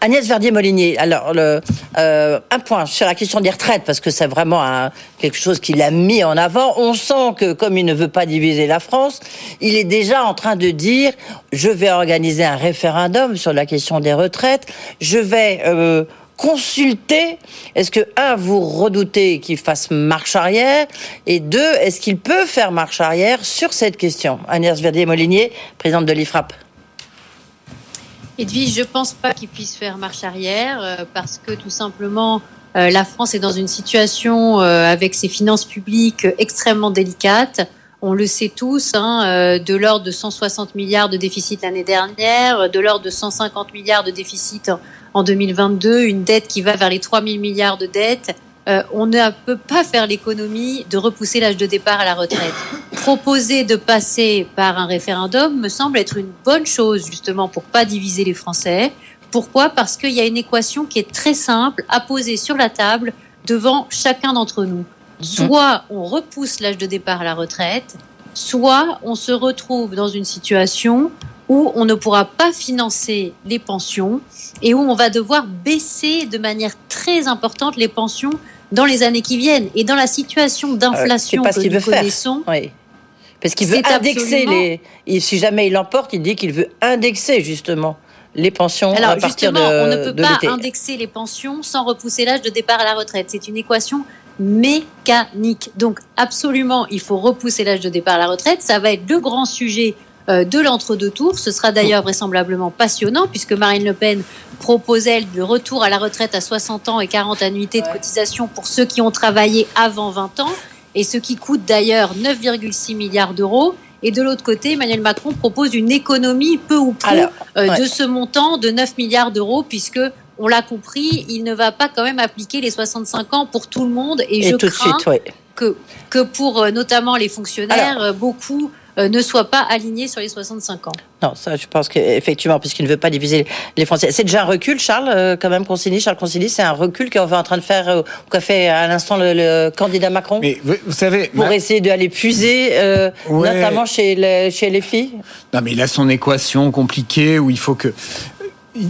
Agnès Verdier-Molinier, alors le, euh, un point sur la question des retraites, parce que c'est vraiment quelque chose qu'il a mis en avant. On sent que comme il ne veut pas diviser la France, il est déjà en train de dire je vais organiser un référendum sur la question des retraites, je vais euh, consulter. Est-ce que, un, vous redoutez qu'il fasse marche arrière Et deux, est-ce qu'il peut faire marche arrière sur cette question? Agnès Verdier-Molinier, présidente de l'IFRAP. Edwige, je ne pense pas qu'il puisse faire marche arrière euh, parce que tout simplement, euh, la France est dans une situation avec ses finances publiques extrêmement délicates. On le sait tous, hein, de l'ordre de 160 milliards de déficit l'année dernière, de l'ordre de 150 milliards de déficit en 2022, une dette qui va vers les 3 000 milliards de dettes. Euh, on ne peut pas faire l'économie de repousser l'âge de départ à la retraite. Proposer de passer par un référendum me semble être une bonne chose justement pour pas diviser les Français. Pourquoi? Parce qu'il y a une équation qui est très simple à poser sur la table devant chacun d'entre nous. Soit on repousse l'âge de départ à la retraite, soit on se retrouve dans une situation où on ne pourra pas financer les pensions et où on va devoir baisser de manière très importantes les pensions dans les années qui viennent. Et dans la situation d'inflation que nous connaissons, oui. Parce qu'il veut indexer les. si jamais il l'emporte, il dit qu'il veut indexer justement les pensions Alors, à partir de on ne peut pas indexer les pensions sans repousser l'âge de départ à la retraite. C'est une équation mécanique. Donc absolument, il faut repousser l'âge de départ à la retraite. Ça va être le grand sujet euh, de l'entre-deux tours. Ce sera d'ailleurs vraisemblablement passionnant puisque Marine Le Pen propose, elle, le retour à la retraite à 60 ans et 40 annuités de cotisation pour ceux qui ont travaillé avant 20 ans et ce qui coûte d'ailleurs 9,6 milliards d'euros. Et de l'autre côté, Emmanuel Macron propose une économie peu ou prou euh, de ce montant de 9 milliards d'euros, puisque on l'a compris, il ne va pas quand même appliquer les 65 ans pour tout le monde. Et, je crains que, que pour euh, notamment les fonctionnaires, euh, beaucoup euh, ne soit pas aligné sur les 65 ans. Non, ça, je pense qu'effectivement, puisqu'il ne veut pas diviser les Français. C'est déjà un recul, Charles, quand même, Consigny. Charles Consigny, c'est un recul qu'on est en train de faire, qu'a fait à l'instant le, candidat Macron. Mais vous, savez. Pour essayer d'aller puiser, notamment chez les, chez les filles. Non, mais il a son équation compliquée où il faut que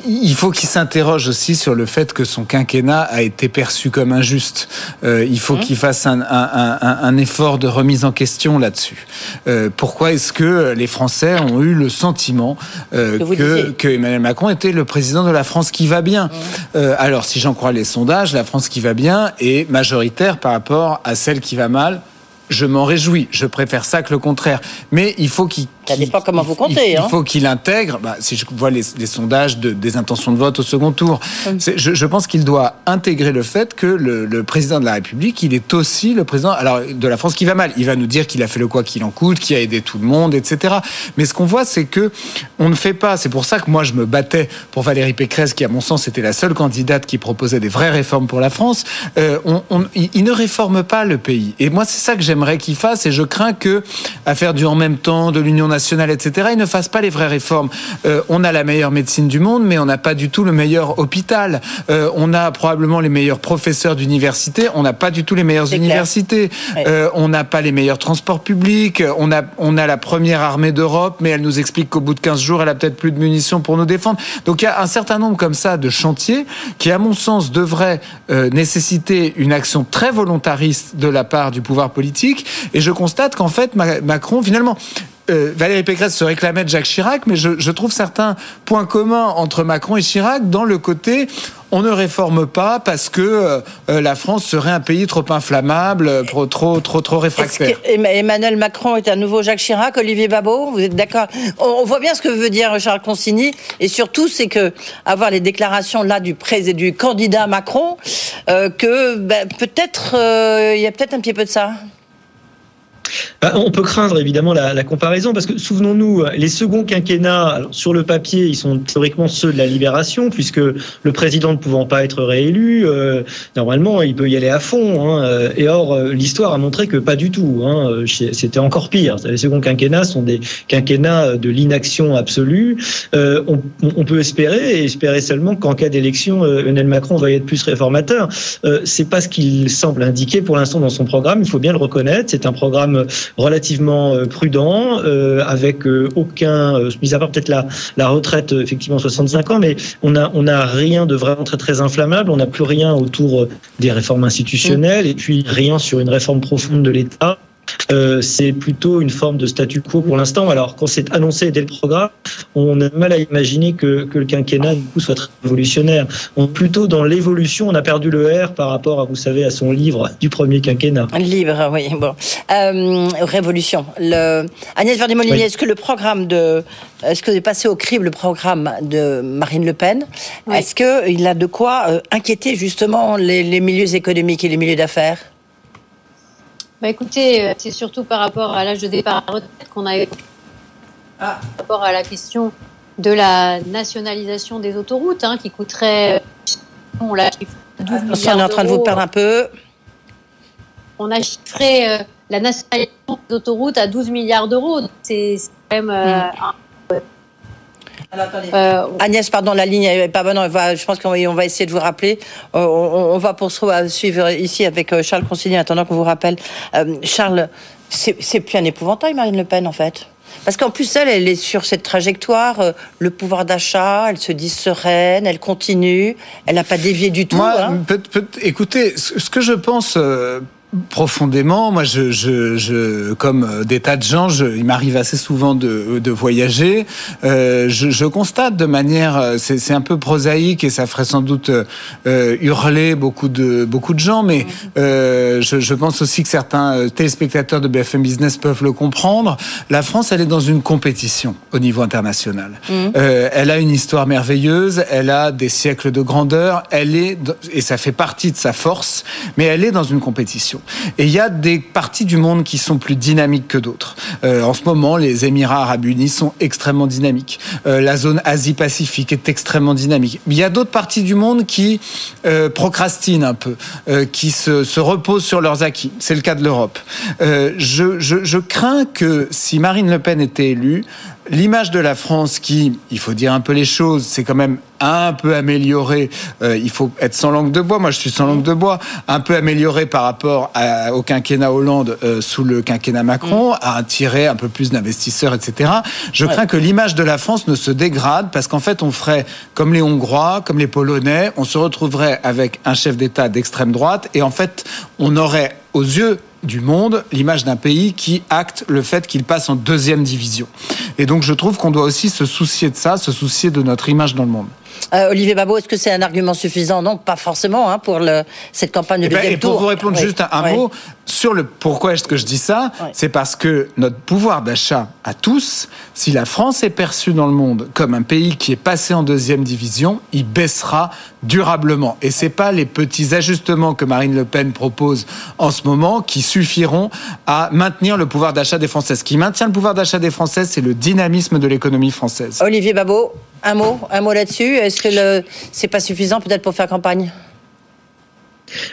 il faut qu'il s'interroge aussi sur le fait que son quinquennat a été perçu comme injuste. Euh, il faut mmh. qu'il fasse un, un, un, effort de remise en question là-dessus. Euh, pourquoi est-ce que les Français ont eu le sentiment euh, que, que, Emmanuel Macron était le président de la France qui va bien? Mmh. Alors, si j'en crois les sondages, la France qui va bien est majoritaire par rapport à celle qui va mal je m'en réjouis. Je préfère ça que le contraire. Mais il faut qu'il ça dépend comment vous comptez. Il, hein. faut qu'il intègre, bah, si je vois les, sondages de, des intentions de vote au second tour, hum. je, je, pense qu'il doit intégrer le fait que le, le, président de la République, il est aussi le président alors, de la France qui va mal. Il va nous dire qu'il a fait le quoi qu'il en coûte, qu'il a aidé tout le monde, etc. Mais ce qu'on voit, c'est que on ne fait pas. C'est pour ça que moi, je me battais pour Valérie Pécresse, qui, à mon sens, était la seule candidate qui proposait des vraies réformes pour la France. Euh, on, on, il, ne réforme pas le pays. Et moi, c'est ça que j'aimerais qu'il fasse. Et je crains que, à faire du en même temps, de l'Union nationale, etc., ils ne fassent pas les vraies réformes. Euh, on a la meilleure médecine du monde, mais on n'a pas du tout le meilleur hôpital. Euh, on a probablement les meilleurs professeurs d'université, on n'a pas du tout les meilleures universités. Euh, on n'a pas les meilleurs transports publics. On a, on a la première armée d'Europe, mais elle nous explique qu'au bout de 15 jours, elle a peut-être plus de munitions pour nous défendre. Donc il y a un certain nombre comme ça de chantiers qui, à mon sens, devraient nécessiter une action très volontariste de la part du pouvoir politique. Et je constate qu'en fait, Macron, finalement, euh, Valérie Pécresse se réclamait de Jacques Chirac, mais je, trouve certains points communs entre Macron et Chirac dans le côté on ne réforme pas parce que euh, euh, la France serait un pays trop inflammable, trop trop trop, réfractaire. Emmanuel Macron est à nouveau Jacques Chirac, Olivier Babot, vous êtes d'accord? On, voit bien ce que veut dire Charles Consigny, et surtout c'est que avoir les déclarations là du président, du candidat Macron, que ben, peut-être il y a peut-être un petit peu de ça. Bah, on peut craindre évidemment la, comparaison parce que souvenons-nous, les seconds quinquennats, sur le papier, ils sont théoriquement ceux de la libération puisque le président ne pouvant pas être réélu, euh, normalement il peut y aller à fond. Hein. et or, euh, l'histoire a montré que pas du tout. Hein. C'était encore pire. Les seconds quinquennats sont des quinquennats de l'inaction absolue. Euh, on, peut espérer, et espérer seulement qu'en cas d'élection, Emmanuel Macron va y être plus réformateur. C'est pas ce qu'il semble indiquer pour l'instant dans son programme. Il faut bien le reconnaître. C'est un programme relativement euh, prudent, euh, avec euh, aucun, mis à part peut-être la, la retraite, effectivement 65 ans, mais on a on a rien de vraiment très très inflammable. On n'a plus rien autour des réformes institutionnelles et puis rien sur une réforme profonde de l'État. Euh, c'est plutôt une forme de statu quo pour l'instant. Alors, quand c'est annoncé dès le programme, on a mal à imaginer que, que le quinquennat du coup, soit très révolutionnaire. On, plutôt dans l'évolution, on a perdu le R par rapport à, vous savez, à son livre du premier quinquennat. Livre, oui. Bon, euh, révolution. Le... Agnès Verdi-Molinier, est-ce que le programme de, est-ce que vous avez passé au crible le programme de Marine Le Pen? Est-ce qu'il a de quoi euh, inquiéter justement les, les milieux économiques et les milieux d'affaires? Bah écoutez, euh, c'est surtout par rapport à l'âge de départ à la retraite qu'on a ah. par rapport à la question de la nationalisation des autoroutes, hein, qui coûterait, on l'a chiffré, On est en train de vous perdre un peu. On a chiffré euh, la nationalisation des autoroutes à 12 milliards d'euros. C'est quand même. Euh, Euh, Agnès, pardon, la ligne n'est pas bonne. je pense qu'on va, essayer de vous rappeler. Euh, on, va poursuivre suivre ici avec euh, Charles Consigny, attendant qu'on vous rappelle. Charles, c'est plus un épouvantail, Marine Le Pen, en fait parce qu'en plus, elle, elle est sur cette trajectoire, le pouvoir d'achat, elle se dit sereine, elle continue, elle n'a pas dévié du tout. Hein. écoutez, ce que je pense profondément. Moi, je, je, je, comme euh, des tas de gens, je, il m'arrive assez souvent de, de voyager. Euh, je, je, constate de manière, euh, c'est un peu prosaïque et ça ferait sans doute euh, hurler beaucoup de beaucoup de gens, mais euh, je, je, pense aussi que certains téléspectateurs de BFM Business peuvent le comprendre. La France, elle est dans une compétition au niveau international. Mmh. Euh, elle a une histoire merveilleuse, elle a des siècles de grandeur, elle est et ça fait partie de sa force, mais elle est dans une compétition. Et il y a des parties du monde qui sont plus dynamiques que d'autres. Euh, en ce moment, les Émirats arabes unis sont extrêmement dynamiques. Euh, la zone Asie-Pacifique est extrêmement dynamique. Il y a d'autres parties du monde qui euh, procrastinent un peu, qui se, se, reposent sur leurs acquis. C'est le cas de l'Europe. Je crains que si Marine Le Pen était élue, l'image de la France qui, il faut dire un peu les choses, c'est quand même un peu amélioré. Euh, il faut être sans langue de bois. Moi, je suis sans langue de bois. Un peu amélioré par rapport au quinquennat Hollande euh, sous le quinquennat Macron, mm. à attirer un peu plus d'investisseurs, etc. Je crains que l'image de la France ne se dégrade parce qu'en fait, on ferait comme les Hongrois, comme les Polonais, on se retrouverait avec un chef d'État d'extrême droite et en fait, on aurait aux yeux du monde, l'image d'un pays qui acte le fait qu'il passe en deuxième division. Et donc je trouve qu'on doit aussi se soucier de ça, se soucier de notre image dans le monde. Euh, Olivier Babot, est-ce que c'est un argument suffisant? Non, pas forcément hein, pour le, cette campagne de eh ben, et pour vous répondre juste un, mot sur le pourquoi est-ce que je dis ça, c'est parce que notre pouvoir d'achat à tous, si la France est perçue dans le monde comme un pays qui est passé en deuxième division, il baissera durablement. Et c'est pas les petits ajustements que Marine Le Pen propose en ce moment qui suffiront à maintenir le pouvoir d'achat des Français. Ce qui maintient le pouvoir d'achat des Français, c'est le dynamisme de l'économie française. Olivier Babot, un mot, un mot là-dessus. Est-ce que le... c'est pas suffisant peut-être pour faire campagne?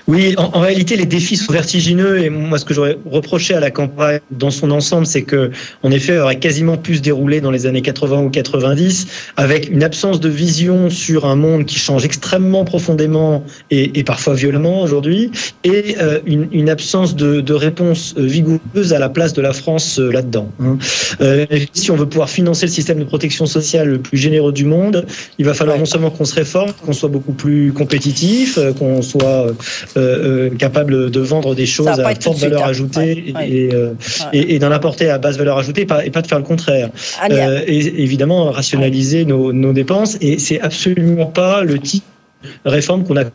Oui, en, réalité, les défis sont vertigineux et moi, ce que j'aurais reproché à la campagne dans son ensemble, c'est que, en effet, elle aurait quasiment pu se dérouler dans les années 80 ou 90 avec une absence de vision sur un monde qui change extrêmement profondément et, parfois violemment aujourd'hui et euh, une, absence de, réponse vigoureuse à la place de la France euh, là-dedans. Hein. Euh, si on veut pouvoir financer le système de protection sociale le plus généreux du monde, il va falloir non seulement qu'on se réforme, qu'on soit beaucoup plus compétitif, qu'on soit euh, euh, capable de vendre des choses à forte valeur hein. ajoutée euh, et, d'en apporter à basse valeur ajoutée et pas, de faire le contraire. et évidemment, rationaliser nos, nos dépenses. Et c'est absolument pas le type de réforme qu'on a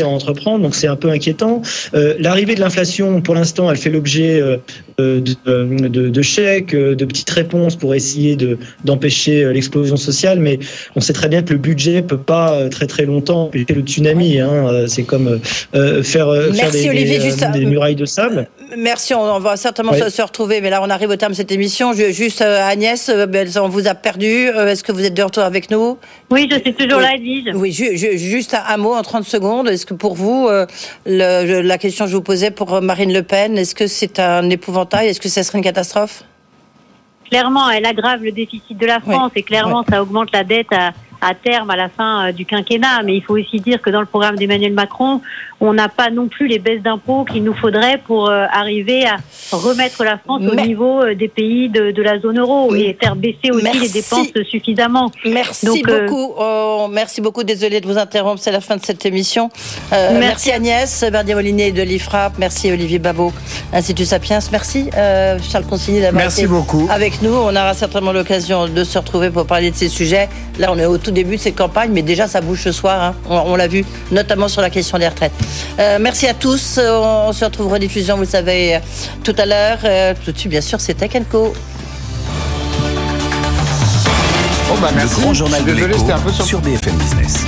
à entreprendre, donc c'est un peu inquiétant. Euh, L'arrivée de l'inflation, pour l'instant, elle fait l'objet euh, de, de, de, chèques, euh, de petites réponses pour essayer d'empêcher l'explosion sociale, mais on sait très bien que le budget peut pas très très longtemps empêcher le tsunami. Hein. C'est comme faire, faire des, des, murailles de sable. Merci, on va certainement se retrouver, mais là on arrive au terme de cette émission. Juste Agnès, ben, on vous a perdu. Est-ce que vous êtes de retour avec nous? Oui, je suis toujours là, Edwige. Oui, juste un mot en 30 secondes. Est-ce que pour vous, euh, la question que je vous posais pour Marine Le Pen, est-ce que c'est un épouvantail? Est-ce que ça serait une catastrophe? Clairement, elle aggrave le déficit de la France et clairement, ça augmente la dette à, à terme à la fin euh, du quinquennat. Mais il faut aussi dire que dans le programme d'Emmanuel Macron, on n'a pas non plus les baisses d'impôts qu'il nous faudrait pour euh, arriver à remettre la France au niveau euh, des pays de, de, la zone euro et faire baisser aussi les dépenses suffisamment. Merci beaucoup. Oh, merci beaucoup. Désolée de vous interrompre. C'est la fin de cette émission. merci. merci. Agnès Verdier Molinier de l'IFRAP. Merci Olivier Babot, Institut Sapiens. Merci Charles Consigny d'avoir été beaucoup. avec nous. On aura certainement l'occasion de se retrouver pour parler de ces sujets. Là, on est au tout début de cette campagne, mais déjà ça bouge ce soir. Hein. On, l'a vu, notamment sur la question des retraites. Euh, merci à tous. On, se retrouve rediffusion, vous le savez, tout à l'heure. Euh, tout de suite, bien sûr, c'est Tech Co. Bon bah merci. Le grand journal de l'écho sur BFM Business.